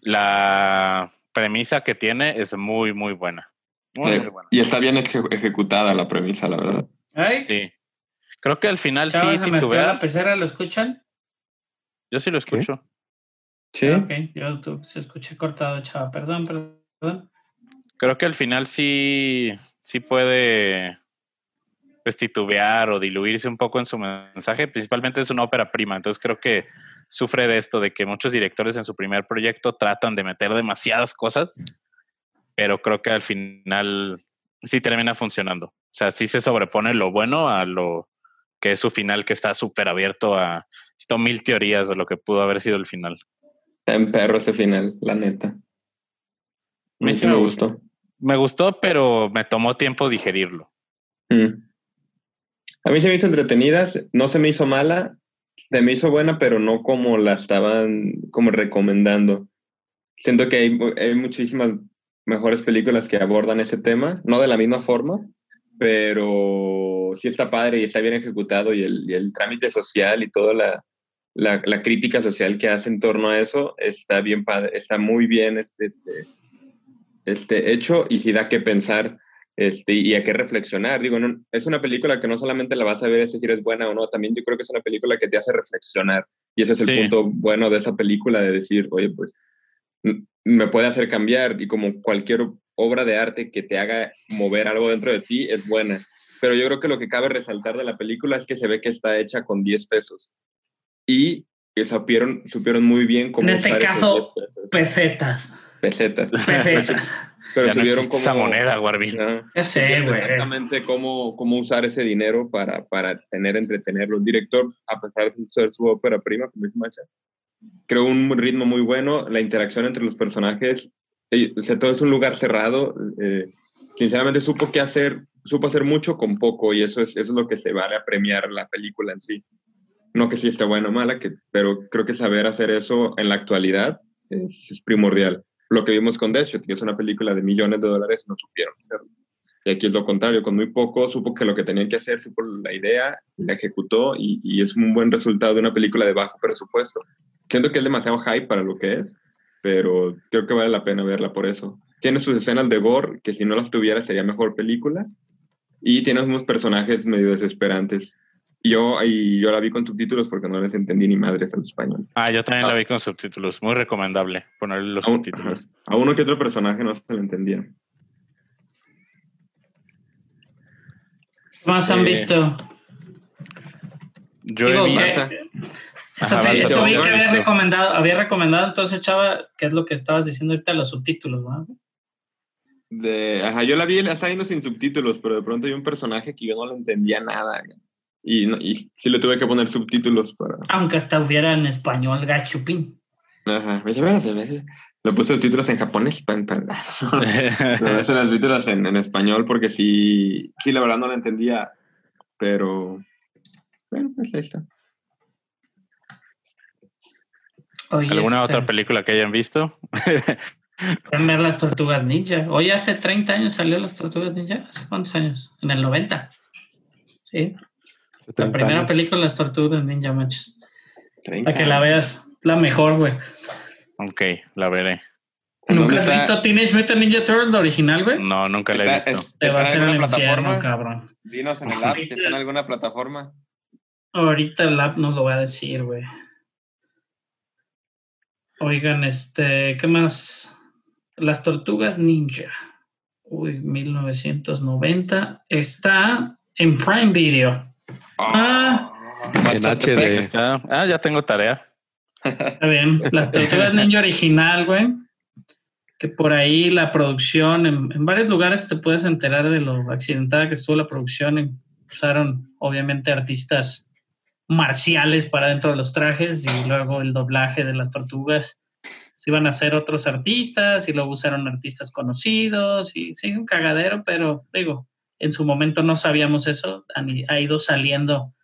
la premisa que tiene es muy, muy buena. Muy, Eh, muy buena. y está bien eje- ejecutada la premisa, la verdad. Ay, Sí. Creo que al final sí titubea. la pecera, ¿lo escuchan? Yo sí lo escucho. Sí. Ok, yo tú- se escucha cortado, chava. Perdón, perdón. Creo que al final sí, sí puede pues, titubear o diluirse un poco en su mensaje. Principalmente es una ópera prima, entonces creo que sufre de esto, de que muchos directores en su primer proyecto tratan de meter demasiadas cosas, pero creo que al final sí termina funcionando. O sea, sí se sobrepone lo bueno a lo que es su final, que está súper abierto a esto mil teorías de lo que pudo haber sido el final. Está en perro ese final, la neta. A mí sí me gustó. Me gustó, pero me tomó tiempo digerirlo. Mm. A mí se me hizo entretenida, no se me hizo mala, se me hizo buena, pero no como la estaban como recomendando. Siento que hay, hay muchísimas mejores películas que abordan ese tema, no de la misma forma, pero sí está padre y está bien ejecutado y el, el trámite social y toda la, la, crítica social que hace en torno a eso está bien está muy bien este, este, este hecho y sí da que pensar este, y a qué reflexionar. Digo, no, es una película que no solamente la vas a ver es decir es buena o no, también yo creo que es una película que te hace reflexionar. Y ese es el Sí. punto bueno de esa película, de decir, oye, pues me puede hacer cambiar y como cualquier obra de arte que te haga mover algo dentro de ti es buena. Pero yo creo que lo que cabe resaltar de la película es que se ve que está hecha con 10 pesos. Y que supieron, supieron muy bien cómo En este usar esos caso, 10 pesos. Pesetas. pesetas. Pesetas. Pero ya no cómo... esa moneda, Warvin. Ajá. Ya sé, güey. exactamente cómo, cómo usar ese dinero para, para tener, entretenerlo. El director, a pesar de ser su ópera prima, como dice Macha, creó un ritmo muy bueno, la interacción entre los personajes, eh, o sea, todo es un lugar cerrado, eh, sinceramente supo qué hacer, supo hacer mucho con poco y eso es, eso es lo que se vale a premiar la película en sí. No que sí esté buena o mala, que, pero creo que saber hacer eso en la actualidad es, es primordial. Lo que vimos con Deadshot, que es una película de millones de dólares, no supieron hacerlo. Y aquí es lo contrario, con muy poco supo que lo que tenían que hacer, supo la idea, la ejecutó y, y es un buen resultado de una película de bajo presupuesto. Siento que es demasiado hype para lo que es, pero creo que vale la pena verla por eso. Tiene sus escenas de gore, que si no las tuviera sería mejor película, y tiene unos personajes medio desesperantes. Y yo, y yo la vi con subtítulos porque no les entendí ni madres al español. Ah, yo también Ah. la vi con subtítulos. Muy recomendable ponerle los A un- subtítulos. ajá. A uno que otro personaje no se le entendía. ¿Qué más han Eh, visto? Yo Digo, he visto. Marta. eh, Eso, Ajá, vi que había recomendado, había recomendado entonces, Chava, que es lo que estabas diciendo ahorita, los subtítulos, ¿no? De, ajá, yo la vi, la estaba viendo sin subtítulos, pero de pronto hay un personaje que yo no le entendía nada. No- y sí le tuve que poner subtítulos para. Aunque hasta hubiera en español gachupín. Ajá. Le puse subtítulos en japonés. para- para- Le puse las subtítulos en, en español porque sí, sí, la verdad no la entendía. Pero. Bueno, pues ahí está. Oye, ¿Alguna este, otra película que hayan visto? pueden ver las Tortugas Ninja. Hoy hace 30 años salió las Tortugas Ninja. ¿Hace cuántos años? En el 90. Sí. La 70 primera años. película de las Tortugas Ninja, manches. 30. Para que la veas. La mejor, güey. ok, la veré. ¿En ¿Nunca has visto Teenage Mutant Ninja Turtles, la original, güey? No, nunca la he ¿Está, visto. es- Te va está a en hacer el alguna infierno, plataforma? cabrón. Dinos en el app si está en alguna plataforma. Ahorita el app nos lo voy a decir, güey. Oigan, este, ¿qué más? Las Tortugas Ninja. Uy, 1990. Está en Prime Video. Ah. En HD. Está- Ah, ya tengo tarea. Está bien. Las Tortugas Ninja original, güey. Que por ahí la producción, en, en varios lugares te puedes enterar de lo accidentada que estuvo la producción. Usaron, obviamente, artistas marciales para dentro de los trajes y luego el doblaje de las tortugas. Se iban a hacer otros artistas y luego usaron artistas conocidos y sí, un cagadero, pero digo, en su momento no sabíamos eso. Ha ido saliendo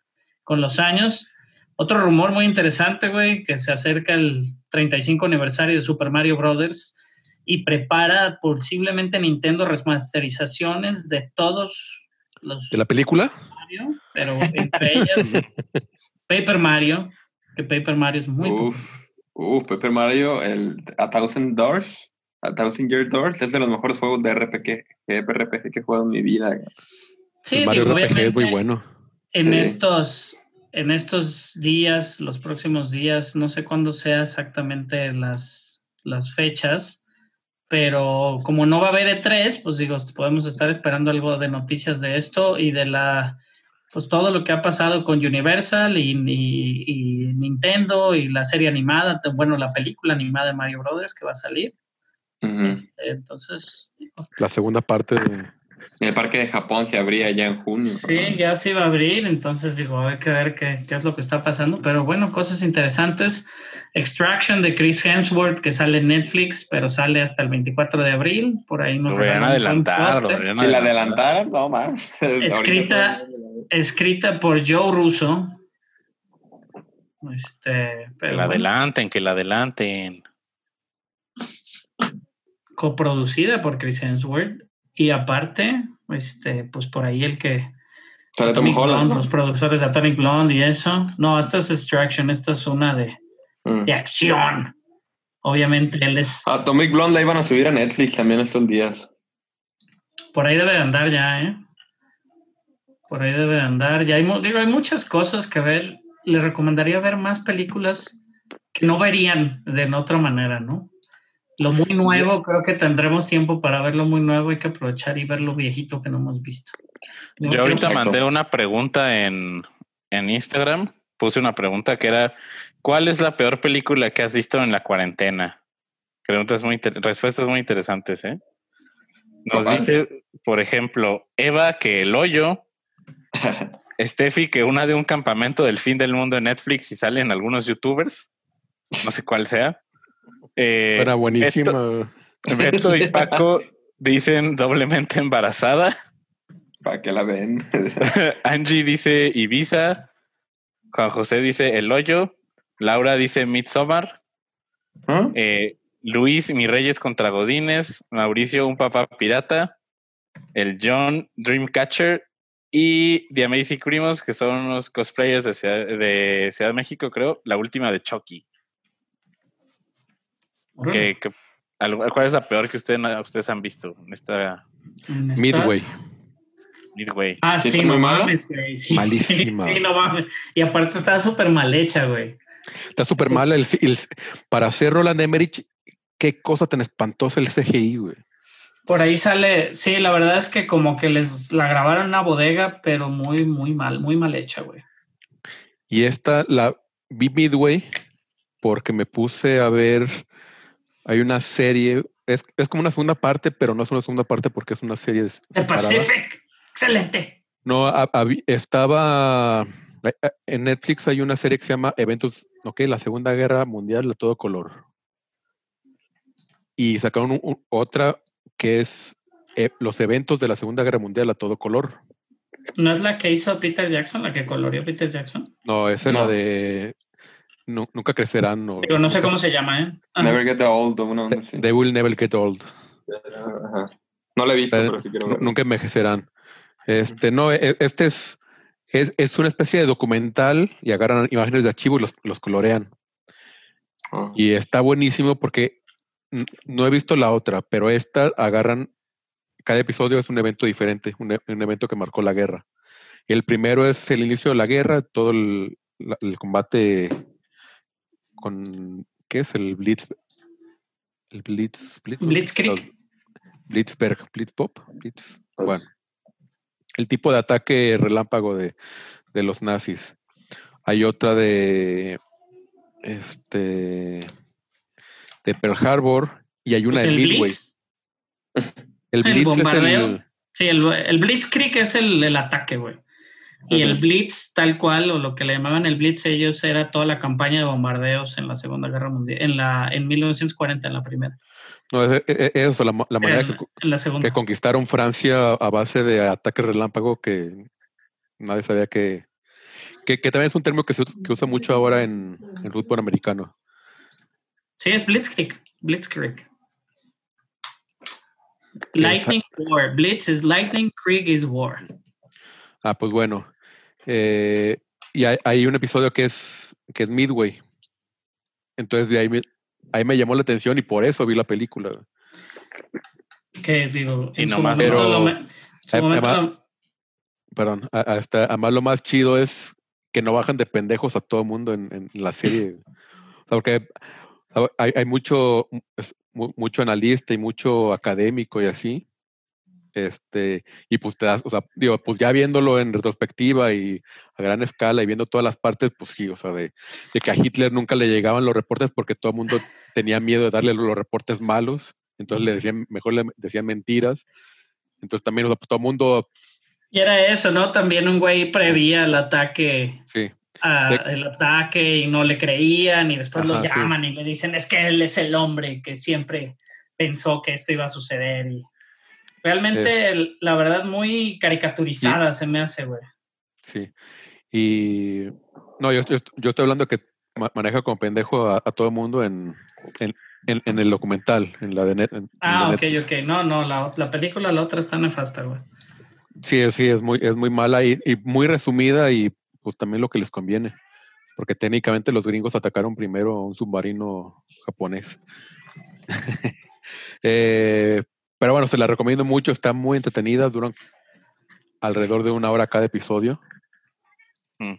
con los años. Otro rumor muy interesante, güey, que se acerca el 35 aniversario de Super Mario Brothers y prepara posiblemente Nintendo remasterizaciones de todos los ¿De la película? Mario, pero entre ellas Paper Mario, que Paper Mario es muy Uf, uf, Paper Mario, el A Thousand Doors, A Thousand Year Doors, es de los mejores juegos de RPG, RPG que he jugado en mi vida. Sí, Mario digo, RPG es muy bueno. En Sí. estos, en estos días, los próximos días, no sé cuándo sea exactamente las, las fechas, pero como no va a haber E3, pues digo, podemos estar esperando algo de noticias de esto y de la, pues todo lo que ha pasado con Universal y, y- y Nintendo y la serie animada, bueno, la película animada de Mario Brothers que va a salir. Ujú. Este, entonces, La segunda parte de. El parque de Japón se abría ya en junio. Sí, ya se iba a abrir, entonces digo, hay que ver qué, qué es lo que está pasando, pero bueno, cosas interesantes. Extraction de Chris Hemsworth que sale en Netflix, pero sale hasta el 24 de abril, por ahí nos Lo regalan un adelantar. Si la adelantar. adelantaran, no más. Escrita- escrita por Joe Russo. Este, Que la bueno, adelanten, que la adelanten. Coproducida por Chris Hemsworth y aparte, este, pues por ahí el que Sale Tom Atomic Holland. Blonde, ¿no? los productores de Atomic Blonde y eso. No, esta es Extraction, esta es una de Mm. de acción. Obviamente él es Atomic Blonde la iban a subir a Netflix también estos días. por ahí debe de andar ya, ¿eh? Por ahí debe de andar. Ya hay, digo, hay muchas cosas que ver. Le recomendaría ver más películas que no verían de otra manera, ¿no? Lo muy nuevo, creo que tendremos tiempo para verlo muy nuevo. Hay que aprovechar y ver lo viejito que no hemos visto. No Yo ahorita Exacto. mandé una pregunta en, en Instagram. Puse una pregunta que era: ¿Cuál es la peor película que has visto en la cuarentena? Preguntas muy inter- respuestas muy interesantes, ¿eh? Nos ¿Cuál? dice, por ejemplo, Eva que el hoyo, Steffi que una de un campamento del fin del mundo en Netflix y salen algunos youtubers, no sé cuál sea. Eh, Era buenísima. Beto y Paco dicen doblemente embarazada. Para que la ven. Angie dice Ibiza. Juan José dice El Hoyo. Laura dice Midsommar. ¿Ah? Eh, Luis Mi Reyes contra Godines. Mauricio Un Papá Pirata. El John Dreamcatcher. Y The Amazing Primos, que son unos cosplayers de Ciudad de, Ciudad de México, creo. La última de Chucky. Que, que- ¿Cuál es la peor que usted- ustedes han visto en esta. Midway. Midway? Ah, ¿Sí no mala? mames, güey. Sí. Malísima. Sí, no mames. Y aparte está súper mal hecha, güey. Está súper Sí. mal. El, el- para hacer Roland Emmerich, qué cosa tan espantosa el CGI, güey. Por ahí sale, sí, la verdad es que como que les la grabaron en una bodega, pero muy, muy mal, muy mal hecha, güey. Y esta, la, vi Midway porque me puse a ver, hay una serie, es, es como una segunda parte, pero no es una segunda parte porque es una serie The. Pacific. Excelente. No, estaba eh, eh, en Netflix hay una serie que se llama Eventos, ok, la Segunda Guerra Mundial a todo color. Y sacaron un- un- otra que es eh, los eventos de la Segunda Guerra Mundial a todo color. ¿No es la que hizo Peter Jackson, la que coloreó Peter Jackson? No, esa es la No. de Nu- Nunca crecerán. O, Digo, no sé cómo se llama, ¿eh? Ajá. Never Get the Old o una onda así. They will never get old. Ajá. No la he visto, Eh, pero sí quiero verla. Nunca envejecerán. Este, no, e- este es, es, es una especie de documental y agarran imágenes de archivo y los, los colorean. Ah. Y está buenísimo porque no he visto la otra, pero esta agarran, cada episodio es un evento diferente, un, e- un evento que marcó la guerra. El primero es el inicio de la guerra, todo el, el combate con, ¿qué es? El Blitz. El Blitz. Blitz Blitzkrieg. Blitzberg, Blitzpop. Blitz, bueno, el tipo de ataque relámpago de, de los nazis. Hay otra de este de Pearl Harbor y hay una Pues de Midway. Blitz. El el Blitz es bombardeo. el Sí, el, el Blitzkrieg es el, el ataque, güey. Y el. Blitz, tal cual, o lo que le llamaban el Blitz, ellos era toda la campaña de bombardeos en la Segunda Guerra Mundial, en la en 1940, en la primera. no, es, es- es eso, la, ma- la manera en, que, en la segunda. que conquistaron Francia a base de ataques relámpago que nadie sabía que que, que también es un término que se que usa mucho ahora en, en fútbol americano. Sí, es Blitzkrieg. Blitzkrieg. Lightning War. Blitz is lightning, Krieg is war. Ah, pues bueno. Eh, y hay, hay un episodio que es, que es Midway. Entonces de ahí me, ahí me llamó la atención y por eso vi la película. Que digo, Y en su nomás- momento, Pero- lo me- en su momento además- lo- Perdón, hasta, además lo más chido es que no bajan de pendejos a todo mundo en, en la serie. O sea, porque hay, hay mucho, mucho analista y mucho académico y así. Este, y pues te das, o sea, digo, pues ya viéndolo en retrospectiva y a gran escala y viendo todas las partes, pues sí, o sea, de, de que a Hitler nunca le llegaban los reportes porque todo el mundo tenía miedo de darle los reportes malos, entonces le decían, mejor le decían mentiras. Entonces también, o sea, pues, todo el mundo, Y era eso, ¿no? También un güey prevía el ataque, sí, a- De- el ataque y no le creían y después lo sí. llaman y le dicen es que él es el hombre que siempre pensó que esto iba a suceder y realmente la verdad muy caricaturizada se me hace, güey. Sí. Y no, yo, yo, yo estoy hablando que ma- maneja como pendejo a, a todo el mundo en, en, en- en el documental, en la de net. Ah, la ok, ok. No, no, la, la película, la otra está nefasta, güey. Sí, sí, es muy, es muy mala y, y muy resumida y pues también lo que les conviene. Porque técnicamente los gringos atacaron primero a un submarino japonés. Eh, pero bueno, se la recomiendo mucho, está muy entretenida, duran alrededor de una hora cada episodio. Mm.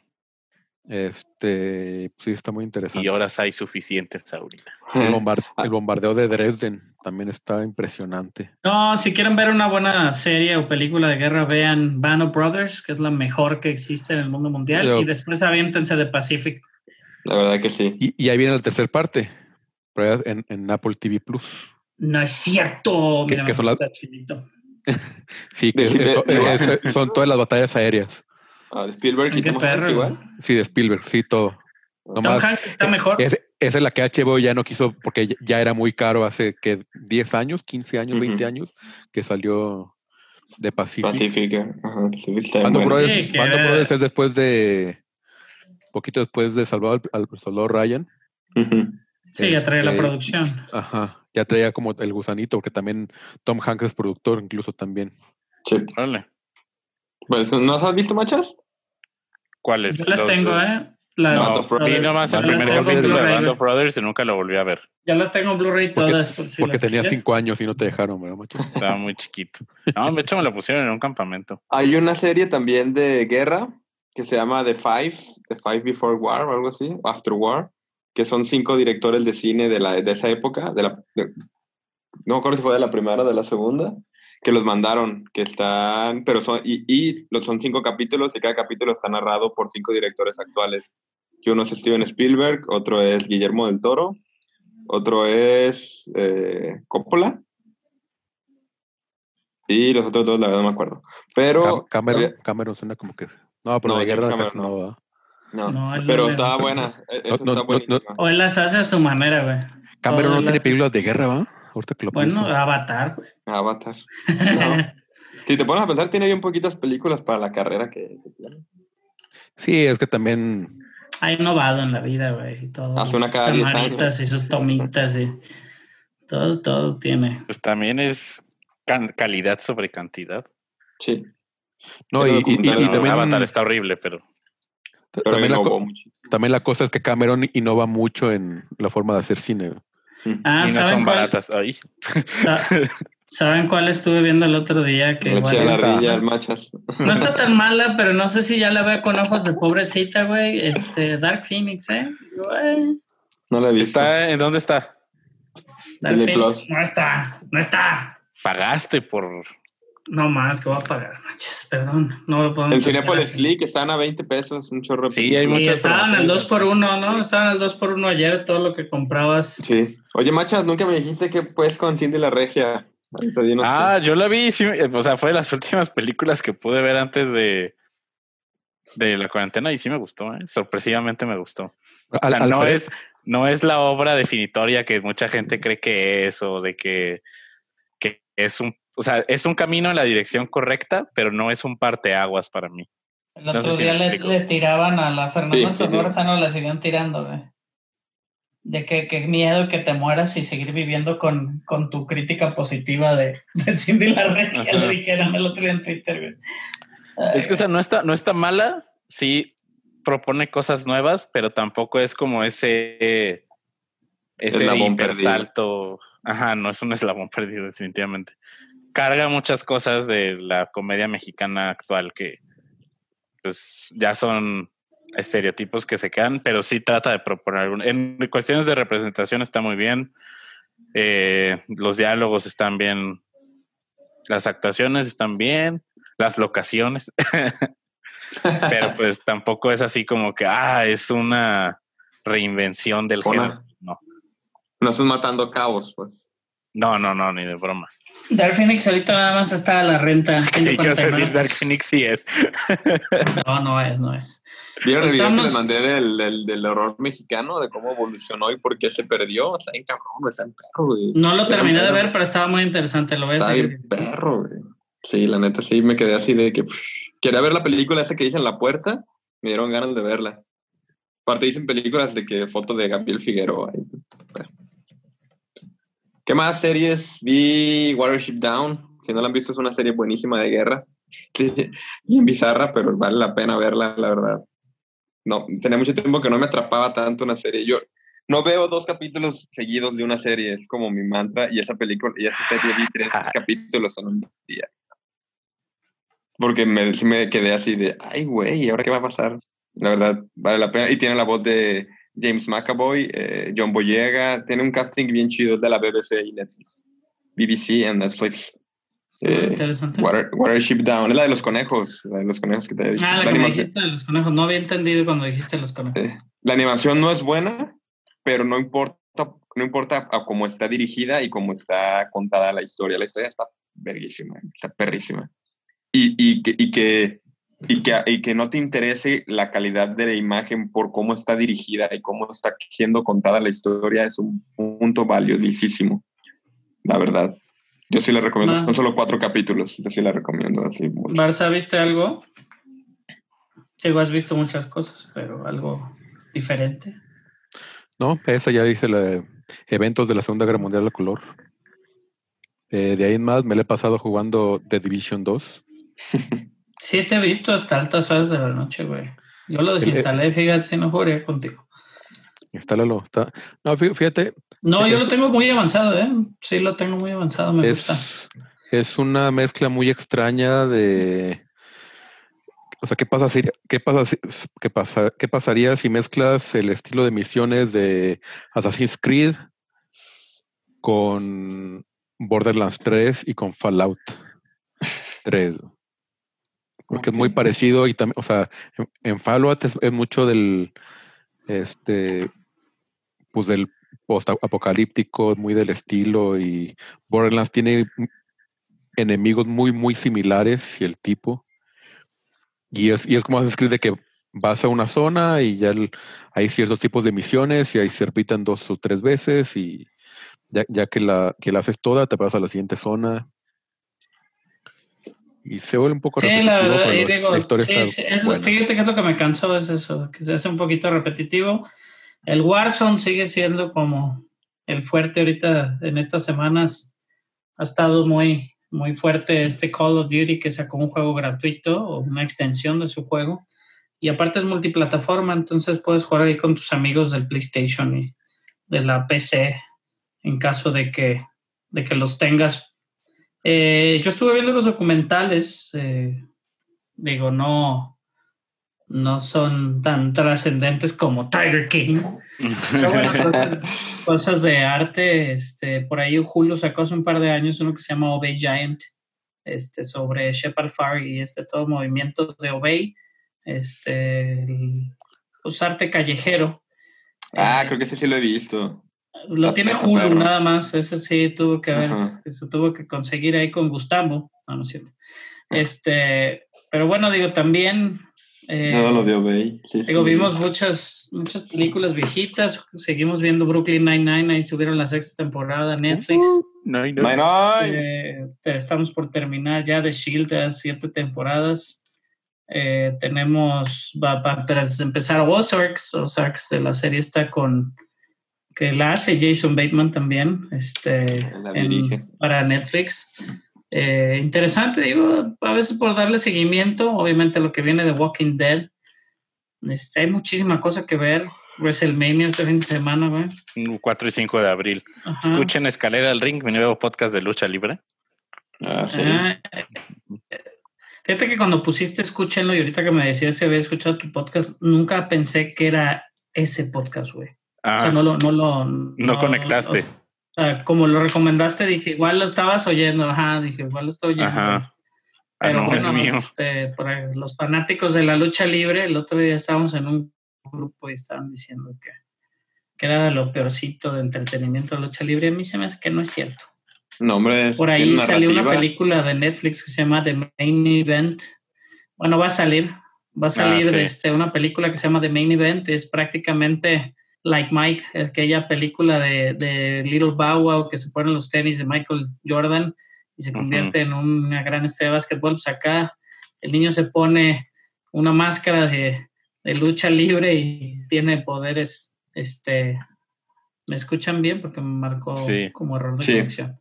Este, sí, está muy interesante. Y horas hay suficientes ahorita. El, Ah. el bombardeo de Dresden también está impresionante. No, si quieren ver una buena serie o película de guerra, vean Band of Brothers, que es la mejor que existe en el mundo mundial, Yo- y después aviéntense de Pacific. La verdad que sí. Y, y ahí viene la tercera parte, en, en Apple TV Plus. No es cierto. Que- que son las-. Sí, que es- De- es- de- es- son todas las batallas aéreas. Ah, de Spielberg y Tom perro, Hanks igual. Sí, de Spielberg, sí, todo. Tom Nomás, Hanks está mejor. es- esa es la que HBO ya no quiso, porque ya- era muy caro hace que 10 años, 15 años, 20 Ujú. años, que salió de Pacific. Pacífica. Ajá, Pacific está Band of bueno. Brothers, Sí, era- Brothers es después de, poquito después de Salvador al, al soldado Ryan. Ujú. Sí, ya trae la este, producción. Ajá, ya traía como el gusanito, porque también Tom Hanks es productor, incluso también. Sí. Órale. Pues, ¿No has visto machas? ¿Cuáles? Yo las Los tengo, ¿eh? La- Band la- Vi nomás el primer capítulo de Band of Brothers y nunca lo volví a ver. Ya las tengo en Blu-ray Porque- todas. por si Porque quieres. 5 años y no te dejaron, ¿verdad, macho? Estaba muy chiquito. No, de hecho me lo pusieron en un campamento. Hay una serie también de guerra que se llama The Five, The Five Before War o algo así, After War, que son cinco directores de cine de, la, de esa época, de la, de- no me acuerdo si fue de la primera o de la segunda, que los mandaron, que están, pero son, y, y los, son cinco capítulos y cada capítulo está narrado por cinco directores actuales. y uno es Steven Spielberg, otro es Guillermo del Toro, otro es eh, Coppola. Y los otros dos, la verdad, no me acuerdo. Pero. Cam- Cameron, Cameron suena como que. No, pero No, de guerra no Cameron va. No, pero estaba buena. e- No, esa no, está. O él las hace a su manera, güey. Cameron Todo no tiene las- películas de guerra, ¿va? Ahorita que lo Bueno, pienso. Avatar, güey. Avatar. No. Si te pones a pensar, tiene bien poquitas películas para la carrera que, que tiene. Sí, es que también. ha innovado en la vida, güey. y Todo. Hace una cada 10 Camaritas y sus tomitas y todo, todo tiene. Pues también es can- calidad sobre cantidad. Sí. No, Pero y, y- también, Avatar está horrible, Pero también, la, también la cosa es que Cameron innova mucho en la forma de hacer cine. güey. Ah, y no ¿saben son cuál? baratas. Sa- ¿Saben cuál estuve viendo el otro día? Que igual la machas. No está tan mala, pero no sé si ya la veo con ojos de pobrecita, güey. Este, Dark Phoenix, ¿eh? Güey, No la he visto. ¿Está, ¿En dónde está? Dark Phoenix. No está, no está. Pagaste por. No más, que voy a pagar, manches, perdón. No lo podemos En Cinepolis. Click están a 20 pesos, un chorro. Sí, hay películas. Y muchas estaban al promociones. 2 por 1 ¿no? Estaban al 2 por 1 ayer, todo lo que comprabas. Sí. Oye, machas, nunca me dijiste que pues con Cindy la Regia. Ah, yo la vi, sí, eh, o sea, fue de las últimas películas que pude ver antes de, de la cuarentena y sí me gustó, ¿eh? sorpresivamente me gustó. O sea, no es, no es la obra definitoria que mucha gente cree que es, o de que, que es un, o sea, es un camino en la dirección correcta, pero no es un parteaguas para mí. El No otro sé día le, tiraban a la Fernanda Sí, sí, sí. Solórzano, la siguen tirando, güey. De que qué miedo que te mueras y seguir viviendo con, con tu crítica positiva de, de Cindy la Regia, le dijeron el otro día en Twitter, güey. Ay, Es que, o sea, no está, no está mala, sí propone cosas nuevas, pero tampoco es como ese, ese Eslabón perdido. Ajá, no es un eslabón perdido, definitivamente. Carga muchas cosas de la comedia mexicana actual que, pues, ya son estereotipos que se quedan, pero sí trata de proponer algún. En cuestiones de representación está muy bien. Eh, los diálogos están bien. Las actuaciones están bien. Las locaciones. pero pues tampoco es así como que, ah, es una reinvención del género. No, No estás matando cabos, pues. no, no, no, ni de broma. Dark Phoenix ahorita nada más está a la renta. ¿Y a 149 decir? Dark. Phoenix sí es. No, no es, no es. ¿Vieron el video que Estamos- les mandé del, del, del horror mexicano? De cómo evolucionó y por qué se perdió. Está bien cabrón, está bien perro, güey. No lo terminé de ver, pero estaba muy interesante. Lo voy a Está seguir. bien perro, güey. Sí, la neta sí me quedé así de que pff, quería ver la película esa que dice en la puerta. Me dieron ganas de verla. Aparte dicen películas de que fotos de Gabriel Figueroa. y- ¿Qué más series? Vi Watership Down. Si no la han visto, es una serie buenísima de guerra. Bien bizarra, pero vale la pena verla, la verdad. No, tenía mucho tiempo que no me atrapaba tanto una serie. Yo no veo dos capítulos seguidos de una serie, es como mi mantra. Y esa película, y esa serie vi tres capítulos en un día. Porque me, me quedé así de, ay, güey, ¿ahora qué va a pasar? La verdad, vale la pena. Y tiene la voz de James McAvoy, eh, John Boyega. Tiene un casting bien chido de la BBC y Netflix. BBC and Netflix. Eh, Interesante. Water, Watership Down. Es la de los conejos. La de los conejos que te he dicho. Ah, la La que me dijiste de los conejos. No había entendido cuando dijiste los conejos. eh, la animación no es buena, pero no importa, no importa a cómo está dirigida y cómo está contada la historia. La historia está verguísima, está perrísima. Y, y, que, y, que, y, que, y que no te interese la calidad de la imagen por cómo está dirigida y cómo está siendo contada la historia es un punto valiosísimo, la verdad. Yo sí la recomiendo. Ah. Son solo cuatro capítulos. Yo sí la recomiendo así mucho. Barça, ¿viste algo? Digo, has visto muchas cosas, pero algo diferente. No, esa ya dice la, eventos de la Segunda Guerra Mundial a color. Eh, de ahí en más me la he pasado jugando The Division 2. Sí, te he visto hasta altas horas de la noche, güey. Yo lo desinstalé, fíjate, si no jugaría contigo. Instálalo. Está... No, fí- fíjate, No, yo Es- lo tengo muy avanzado, ¿eh? Sí, lo tengo muy avanzado, me gusta. es, es una mezcla muy extraña de... O sea, ¿qué, pasa si, qué, pasa si- qué, pasa, ¿qué pasaría si mezclas el estilo de misiones de Assassin's Creed con Borderlands 3 y con Fallout 3? Porque es muy parecido y también, o sea, en, en Fallout es, es mucho del, este, pues del post-apocalíptico, muy del estilo, y Borderlands tiene enemigos muy, muy similares y el tipo. Y es, y es como Assassin's Creed de que vas a una zona y ya el- hay ciertos tipos de misiones y ahí se repitan dos o tres veces y ya, ya que, la, que la haces toda, te pasas a la siguiente zona. Y se vuelve un poco Sí, la repetitivo, verdad, y la- digo, la historia sí, está sí, es lo- buena. fíjate que es lo que me cansó, es eso, que se hace un poquito repetitivo. El Warzone sigue siendo como el fuerte ahorita en estas semanas. Ha estado muy, muy fuerte este Call of Duty que sacó un juego gratuito o una extensión de su juego. Y aparte es multiplataforma, entonces puedes jugar ahí con tus amigos del PlayStation y de la PC en caso de que, de que los tengas. Eh, yo estuve viendo los documentales, eh, digo, no, no son tan trascendentes como Tiger King. Pero bueno, cosas, cosas de arte, este, por ahí Hulu sacó hace un par de años uno que se llama Obey Giant, este, sobre Shepard Fairey y este todo movimiento de Obey, este, el, pues arte callejero. Ah, Eh, creo que ese sí lo he visto. Lo tiene Hulu perro. nada más, ese sí tuvo que ver, Ajá. se tuvo que conseguir ahí con Gustavo, no, no es cierto. Este, pero bueno, digo, también eh, No lo dio Bay. Sí, digo, sí. vimos muchas, muchas películas viejitas, seguimos viendo Brooklyn Nine-Nine, ahí subieron la sexta temporada Netflix. No, no. Nine, nine. Eh, estamos por terminar ya de Shield, ya siete temporadas. Eh, tenemos, va, va- para empezar Ozarks, Ozarks de la serie está con, que la hace Jason Bateman también, este, La en- dirige. para Netflix. Eh, interesante, digo, a veces por darle seguimiento, obviamente lo que viene de Walking Dead. Este, hay muchísima cosa que ver. WrestleMania este fin de semana, güey. 4 y 5 de abril. Ajá. Escuchen Escalera al Ring, mi nuevo podcast de lucha libre. Ah, sí. Ah, Fíjate que cuando pusiste escúchenlo y ahorita que me decías que había escuchado tu podcast, nunca pensé que era ese podcast, güey. O Ah, sea, no lo, no lo, no conectaste. o sea, como lo recomendaste, dije, igual lo estabas oyendo, ajá, dije, igual lo estoy oyendo. Ajá. Ah, Pero no, es bueno, mío. este, para los fanáticos de la lucha libre, el otro día estábamos en un grupo y estaban diciendo que, que era lo peorcito de entretenimiento de lucha libre. A mí se me hace que no es cierto. No, hombre, es- Por ahí salió una película de Netflix que se llama The Main Event. Bueno, va a salir. Va a salir Ah, sí. este, una película que se llama The Main Event. Es prácticamente Like Mike, aquella película de, de Little Bow Wow que se ponen los tenis de Michael Jordan y se convierte en una gran estrella de básquetbol. Pues acá el niño se pone una máscara de, de lucha libre y tiene poderes. Este, ¿Me escuchan bien? Porque me marcó Sí. como error de Sí. conexión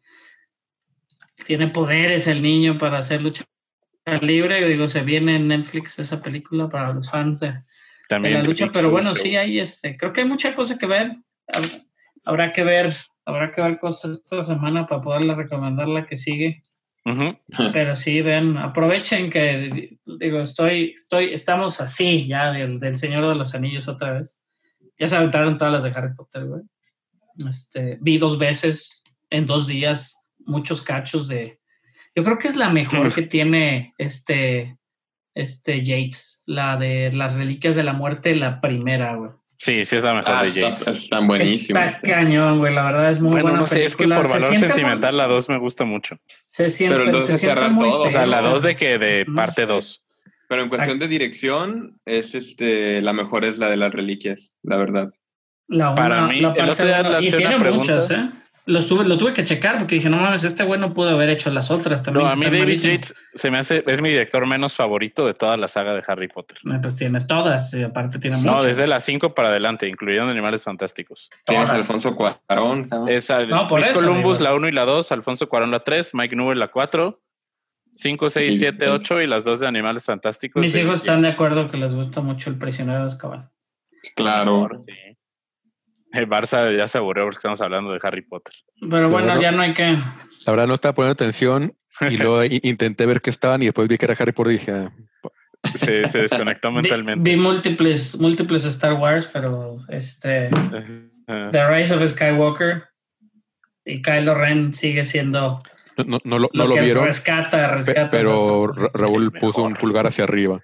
tiene poderes el niño para hacer lucha libre. Digo, se viene en Netflix esa película para los fans de, También la lucha, pero bueno, sí hay este, creo que hay mucha cosa que ver. Hab- Habrá que ver, habrá que ver cosas esta semana para poderle recomendar la que sigue. Ujú. Pero sí, vean, aprovechen que digo, estoy, estoy, estamos así ya del, del Señor de los Anillos otra vez. Ya se aventaron todas las de Harry Potter, güey. Este, vi dos veces en dos días muchos cachos de. Yo creo que es la mejor que tiene este, este Yates, la de las Reliquias de la Muerte, la primera, güey. Sí, sí es la mejor Ah, de está- Yates. están buenísimos. Está cañón, güey. La verdad es muy Bueno, buena no sé, es que película. por Se valor muy- sentimental la 2 me gusta mucho. Se siente, Pero el dos se es siente cerrar muy todo, O sea, la tensa. 2 de que de parte 2. Pero en cuestión de dirección, es este la mejor es la de las reliquias, la verdad. La Para una- mí, la el parte otro día uno, le y tiene una pregunta. muchas, ¿eh? Lo, tuve, lo tuve que checar porque dije, no mames, este güey no pudo haber hecho las otras también. No, a mí David malísimas. Yates se me hace, es mi director menos favorito de toda la saga de Harry Potter. Eh, Pues tiene todas, y aparte tiene No, muchas. desde las 5 para adelante, incluyendo Animales Fantásticos. Tienes Todas. Alfonso Cuarón. cabrón. Es al- No, por eso, Columbus digo. la 1 y la 2, Alfonso Cuarón la 3, Mike Newell la 4, 5, 6, Y- 7, 8 y las dos de Animales Fantásticos. Mis hijos están de acuerdo que les gusta mucho el prisionero de Azkaban. Claro. Sí. El Barça ya se aburrió porque estamos hablando de Harry Potter. Pero bueno, bueno. ya no hay que. La verdad no estaba poniendo atención y luego intenté ver qué estaban y después vi que era Harry Potter y dije, ah, Se, se desconectó Vi, mentalmente. vi múltiples, múltiples Star Wars, pero este. The Rise of Skywalker y Kylo Ren sigue siendo no, no, no lo, no lo lo que vieron, rescata, rescata. pero Raúl puso un pulgar hacia arriba.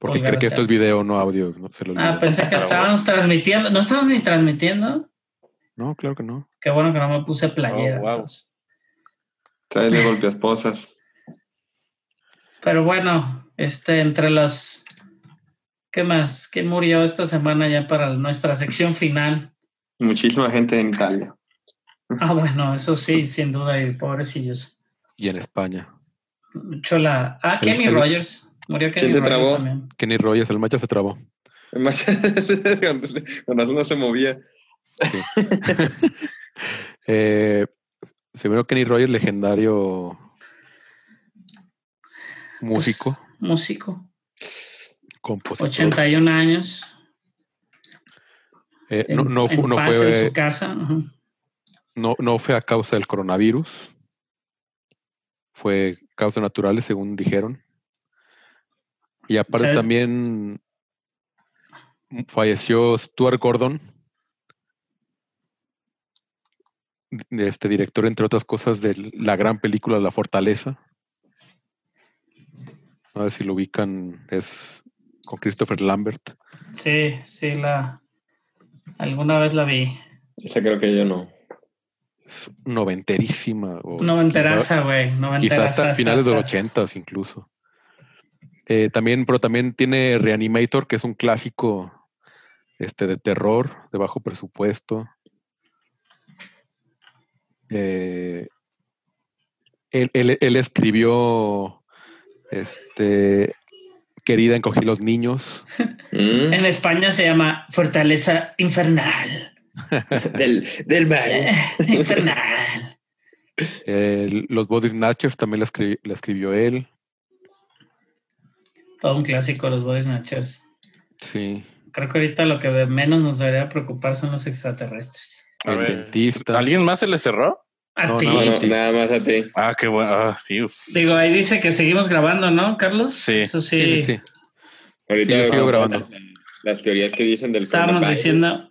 Porque Pulgar cree que esto es video, no audio. No, se lo Ah, pensé que Pero estábamos transmitiendo. No estamos ni transmitiendo. No, claro que no. Qué bueno que no me puse playera. Oh, wow. de golpe esposas. Pero bueno, este, entre los. ¿Qué más? ¿Quién murió esta semana ya para nuestra sección final? Muchísima gente en Italia. Ah, bueno, eso sí, sin duda, y pobrecillos. Y en España. Mucho la. Ah, El- Kenny el- Rogers. Murió Kenny ¿Quién se trabó? también. Kenny Rogers, el macho se trabó. Además, Con razón no se movía. Eh, se vio Kenny Rogers, legendario músico, Pues, músico. compositor. 81 años. Eh, En, no, no, en no paz en fue, su casa. no, no fue a causa del coronavirus. Fue causas naturales, según dijeron. Y aparte ¿Sabes? también falleció Stuart Gordon, de este director, entre otras cosas, de la gran película La Fortaleza. No sé si lo ubican, es con Christopher Lambert. Sí, sí, la. Alguna vez la vi. Esa creo que yo no. Es noventerísima. o Noventeraza, güey. Quizás hasta finales de los ochentas incluso. Eh, también, pero también tiene Reanimator, que es un clásico este, de terror, de bajo presupuesto. Eh, él, él- él escribió este, Querida, encogí los niños. Mm, En España se llama Fortaleza Infernal. Del, del mar. Infernal. El- los Body Snatchers también la, escri- la escribió él. Todo un clásico, los Body Snatchers. Sí. Creo que ahorita lo que de menos nos debería preocupar son los extraterrestres. A El ver, dentista. ¿Alguien más se le cerró? A No, ti. no, nada más a ti. Ah, qué bueno. Ah. Digo, ahí dice que seguimos grabando, ¿no, Carlos? Sí. Eso sí. Sí, sí, sí. Ahorita sigo grabando. las, las teorías que dicen del Estábamos diciendo,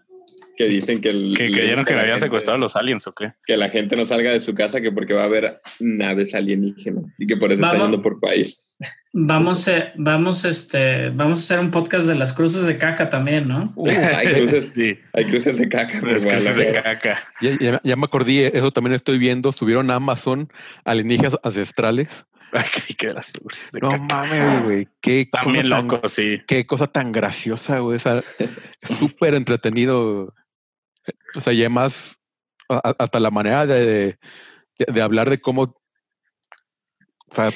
que dicen que, el- Que creyeron que la habían gente- secuestrado los aliens o qué. que la gente no salga de su casa que porque va a haber naves alienígenas y que por eso Vamos. están yendo por país. vamos, a, vamos, este, vamos a hacer un podcast de las cruces de caca también, ¿no? Uh, hay cruces, Sí, hay cruces de caca. las cruces de Guadalajara. caca. Ya, ya- ya me acordé, eso también estoy viendo. Subieron a Amazon alienígenas ancestrales. Ay, creí que de las cruces de No caca. mames, güey. Qué Están cosa bien locos, sí. Qué cosa tan graciosa, güey. O sea, es súper entretenido. O sea, y además, a- a- hasta la manera de, de, de hablar de cómo. O sea,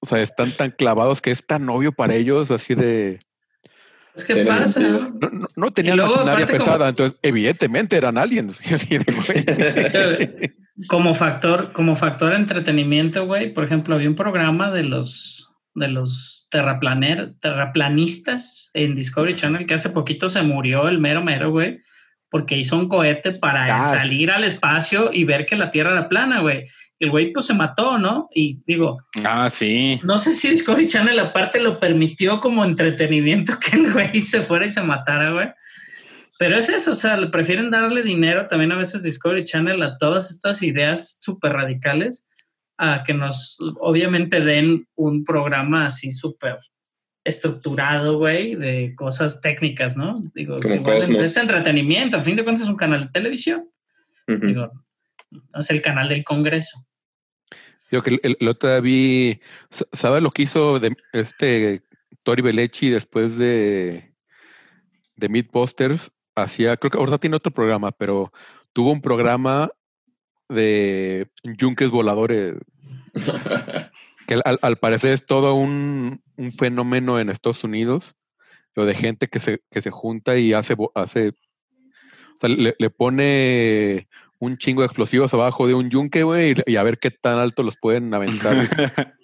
o sea, están tan clavados que es tan obvio para ellos, así de. Es que pasa. No, no, no tenían luego, maquinaria aparte, como- pesada, entonces, evidentemente eran aliens. Como factor, como factor de entretenimiento, güey, por ejemplo, había un programa de los de los terraplaner, terraplanistas en Discovery Channel que hace poquito se murió el mero mero, güey, porque hizo un cohete para salir al espacio y ver que la Tierra era plana, güey. El güey pues se mató, ¿no? Y digo, Ah, sí. no sé si Discovery Channel aparte lo permitió como entretenimiento que el güey se fuera y se matara, güey. Pero es eso, o sea, le prefieren darle dinero también a veces Discovery Channel a todas estas ideas súper radicales a que nos obviamente den un programa así súper estructurado, güey, de cosas técnicas, ¿no? Digo, igual es entretenimiento, a fin de cuentas es un canal de televisión, digo, no es el canal del Congreso. Digo que el, el- el otro día vi, sa- ¿sabes lo que hizo de este Tori Belechi después de, de Meatbusters? Hacía, creo que ahorita tiene otro programa, pero tuvo un programa de yunques voladores, que al- al, parecer es todo un, un fenómeno en Estados Unidos, o de gente que se, que se junta y hace, hace o sea, le, le pone un chingo de explosivos abajo de un yunque, güey, y, y a ver qué tan alto los pueden aventar.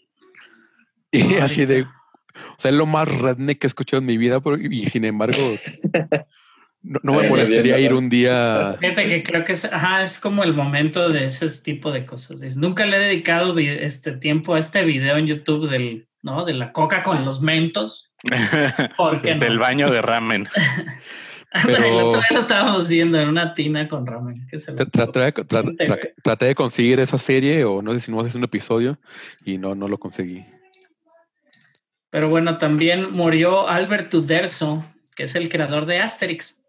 y así de, o sea, es lo más redneck que he escuchado en mi vida, pero, y sin embargo, no, no me Ay, molestaría ir un día. Fíjate que creo que es, ajá, es como el momento de ese tipo de cosas. Es- nunca le he dedicado este tiempo a este video en YouTube del, ¿no? De la coca con los mentos. Del baño de ramen. Pero- el otro día lo estábamos viendo en una tina con ramen. Que se lo- traté de conseguir esa serie, o no sé si no haces un episodio, y no, no lo conseguí. Pero bueno, también murió Albert Uderzo, que es el creador de Asterix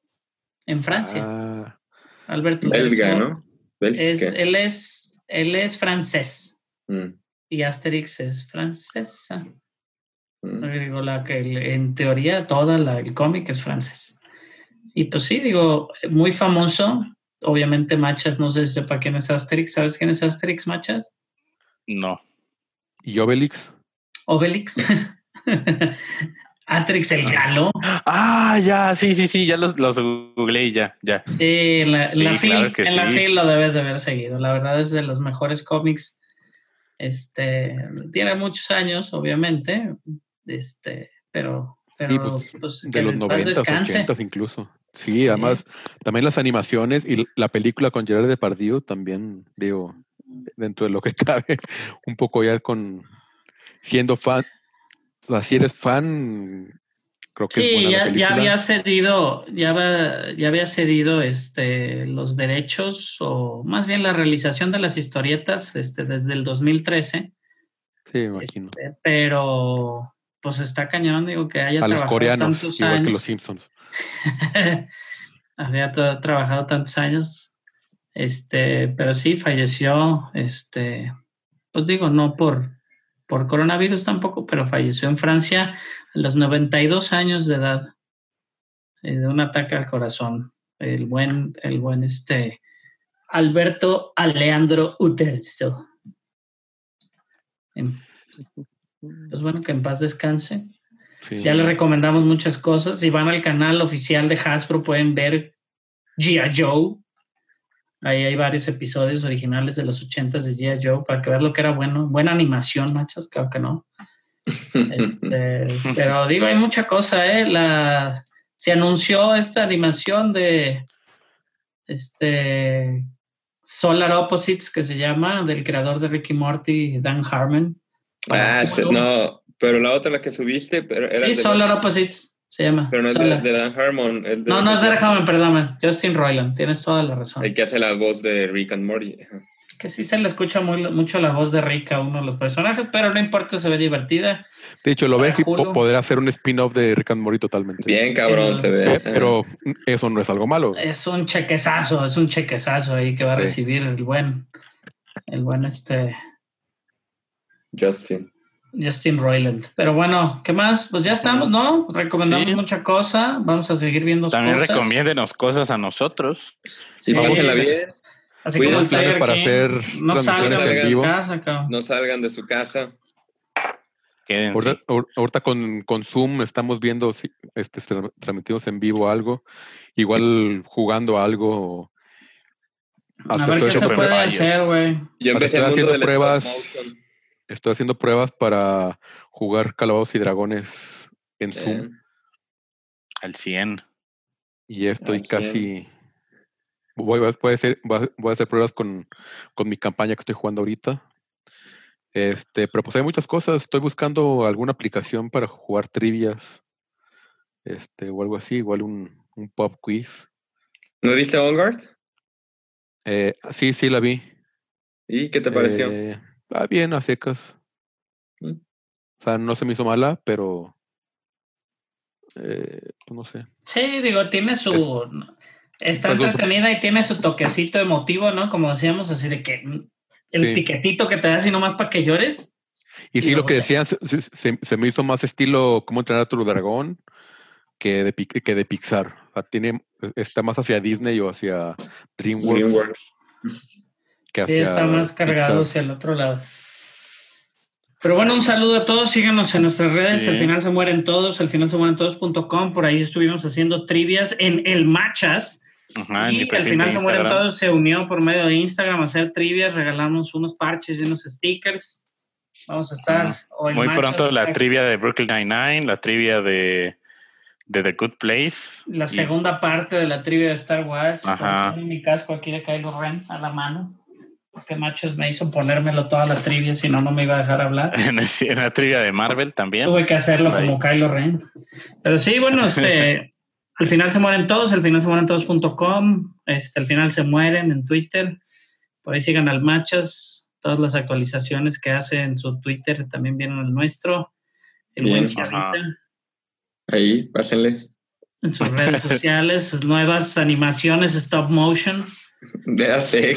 en Francia. Ah, Albert Uderzo. Belga, ¿no? Es, él, es, él es francés Mm, y Asterix es francesa. mm. Digo, la que en teoría toda la, el cómic es francés. Y pues sí, digo, muy famoso. Obviamente Machas, no sé si sepa quién es Asterix. ¿Sabes quién es Asterix, Machas? No. y Obelix. Obelix. Asterix el galo. Ah, ya, sí, sí, sí, ya los, los googleé y ya, ya. Sí, en la, la Sí, fil, claro que en la fil lo debes de haber seguido. La verdad es de los mejores cómics. Este, tiene muchos años, obviamente. Este, pero, pero Sí, pues, pues, que De los en paz 90, descanse. 80 incluso. Sí, Sí. además, también las animaciones y la película con Gerard Depardieu también, digo, dentro de lo que cabe, un poco ya con siendo fan. Si eres fan, creo que es Sí, la ya, ya había cedido, ya, va- ya había cedido este, los derechos, o más bien la realización de las historietas este, desde el 2013, Sí, me imagino. este, pero pues está cañón, digo, que haya A los trabajado coreanos, tantos igual que años. los Simpsons. había tra- trabajado tantos años, este, pero sí, falleció, este, pues digo, no por, por coronavirus tampoco, pero falleció en Francia a los 92 años de edad, eh, de un ataque al corazón. El buen, el buen, este, Alberto Aleandro Uterzo. En- Pues bueno, que en paz descanse. Sí. Ya les recomendamos muchas cosas. Si van al canal oficial de Hasbro pueden ver G.I. Joe. Ahí hay varios episodios originales de los 80 de G.I. Joe para que vean lo que era bueno. Buena animación, machos, claro que no. Este, pero digo, hay mucha cosa, ¿eh? La, se anunció esta animación de este Solar Opposites, que se llama, del creador de Ricky Morty, Dan Harmon. Ah, no, pero la otra la que subiste, pero era Sí, Solar Opposites se llama. pero no es de, Dan Harmon, de- No, no es de Harmon, perdóname. Justin Roiland, tienes toda la razón. el que hace la voz de Rick and Morty. Que sí se le escucha muy, mucho la voz de Rick a uno de los personajes, pero no importa, se ve divertida. De hecho, lo Para ves y poder hacer un spin-off de Rick and Morty totalmente. Bien cabrón se ve. Eh, Pero eso no es algo malo. Es un chequezazo, es un chequezazo ahí que va a Sí. recibir el buen, el buen este Justin. Justin Roiland. Pero bueno, ¿qué más? Pues ya estamos, ¿no? Recomendamos Sí. mucha cosa. Vamos a seguir viendo También cosas. recomiéndenos cosas a nosotros. Y Sí. pásenla bien, Así como el Tiger para hacer no transmisiones salgan en de vivo. casa, cabrón. no salgan de su casa. Quédense. Ahorita, ahor- ahorita con, con Zoom estamos viendo si este, tra- transmitimos en vivo algo, igual jugando algo. A Hasta ver estoy, qué se puede hacer, güey. Yo empecé haciendo pruebas. Estoy haciendo pruebas para jugar Calabozos y Dragones en Zoom Eh, Al 100. y ya estoy al casi. Voy, voy a hacer, voy a- hacer pruebas con, con mi campaña que estoy jugando ahorita. Este, pero pues hay muchas cosas. Estoy buscando alguna aplicación para jugar trivias. Este, o algo así, igual un, un pop quiz. ¿No viste On Guard? Eh, sí, sí la vi. ¿Y qué te pareció? Eh, ah, bien, a secas. Mm. O sea, no se me hizo mala, pero. eh, pues no sé. Sí, digo, tiene su. Está Pues, entretenida y tiene su toquecito emotivo, ¿no? Como decíamos, así de que el Sí. piquetito que te da así nomás para que llores. Y Y sí, lo que decían, se, se- se- se me hizo más estilo cómo entrenar a tu dragón que de, que de Pixar. O sea, tiene, está más hacia Disney o hacia DreamWorks DreamWorks. Que hacia está más cargado Pixar. hacia el otro lado. Pero bueno, un saludo a todos. Síganos en nuestras redes. Sí. Al final se mueren todos. Al final se mueren todos.com. Por ahí estuvimos haciendo trivias en el Machas. Ajá, en y al final se mueren todos. Se unió por medio de Instagram a hacer trivias. Regalamos unos parches y unos stickers. Vamos a estar Ajá. en Muy Machas, pronto la trivia de Brooklyn Nine-Nine, la trivia de, de The Good Place. La y- segunda parte de la trivia de Star Wars. Ajá. Tengo mi casco aquí de Kylo Ren a la mano. Porque Machos me hizo ponérmelo toda la trivia, si no, no me iba a dejar hablar. En, la trivia de Marvel también. Tuve que hacerlo ahí. como Kylo Ren. Pero sí, bueno, este, al final se mueren todos, al final se mueren todos.com, este, al final se mueren en Twitter. Por ahí sigan al Machas, todas las actualizaciones que hace en su Twitter también vienen al nuestro. El Bien. buen Chavita. Ajá. Ahí, pásenle. En sus redes sociales, nuevas animaciones stop motion. De hace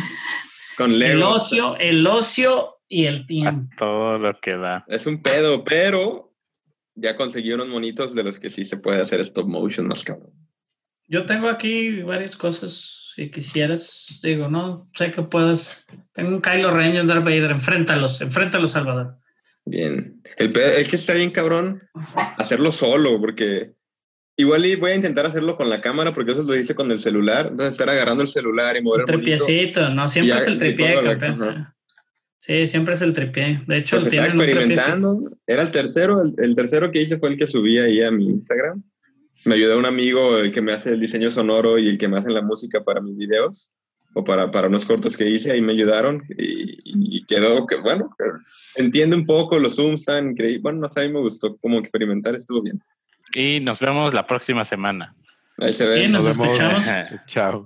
con El Lego. ocio, el ocio y el A tiempo. todo lo que da. Es un pedo, pero ya conseguí unos monitos de los que sí se puede hacer stop motion más cabrón. Yo tengo aquí varias cosas, si quisieras. Digo, no sé que puedas. Tengo un Kylo Ren y un Darth Vader. Enfréntalos, enfréntalos, Salvador. Bien. El pedo es que está bien cabrón hacerlo solo, porque igual y voy a intentar hacerlo con la cámara, porque eso lo hice con el celular. Entonces estar agarrando el celular y mover el monito. tripiecito, no siempre es el tripié, la- ajá. Sí, siempre es el tripié. De hecho, Pues estaba un tripié experimentando. Era el tercero, el, el tercero que hice fue el que subí ahí a mi Instagram. Me ayudó un amigo, el que me hace el diseño sonoro y el que me hace la música para mis videos o para, para unos cortos que hice, ahí me ayudaron y, y quedó, que bueno, entiende un poco, los zooms están increíbles. Bueno, no sé, a mí me gustó como experimentar, estuvo bien. Y nos vemos la próxima semana. Ahí se ve. Bien, nos Nos vemos. escuchamos. Chao.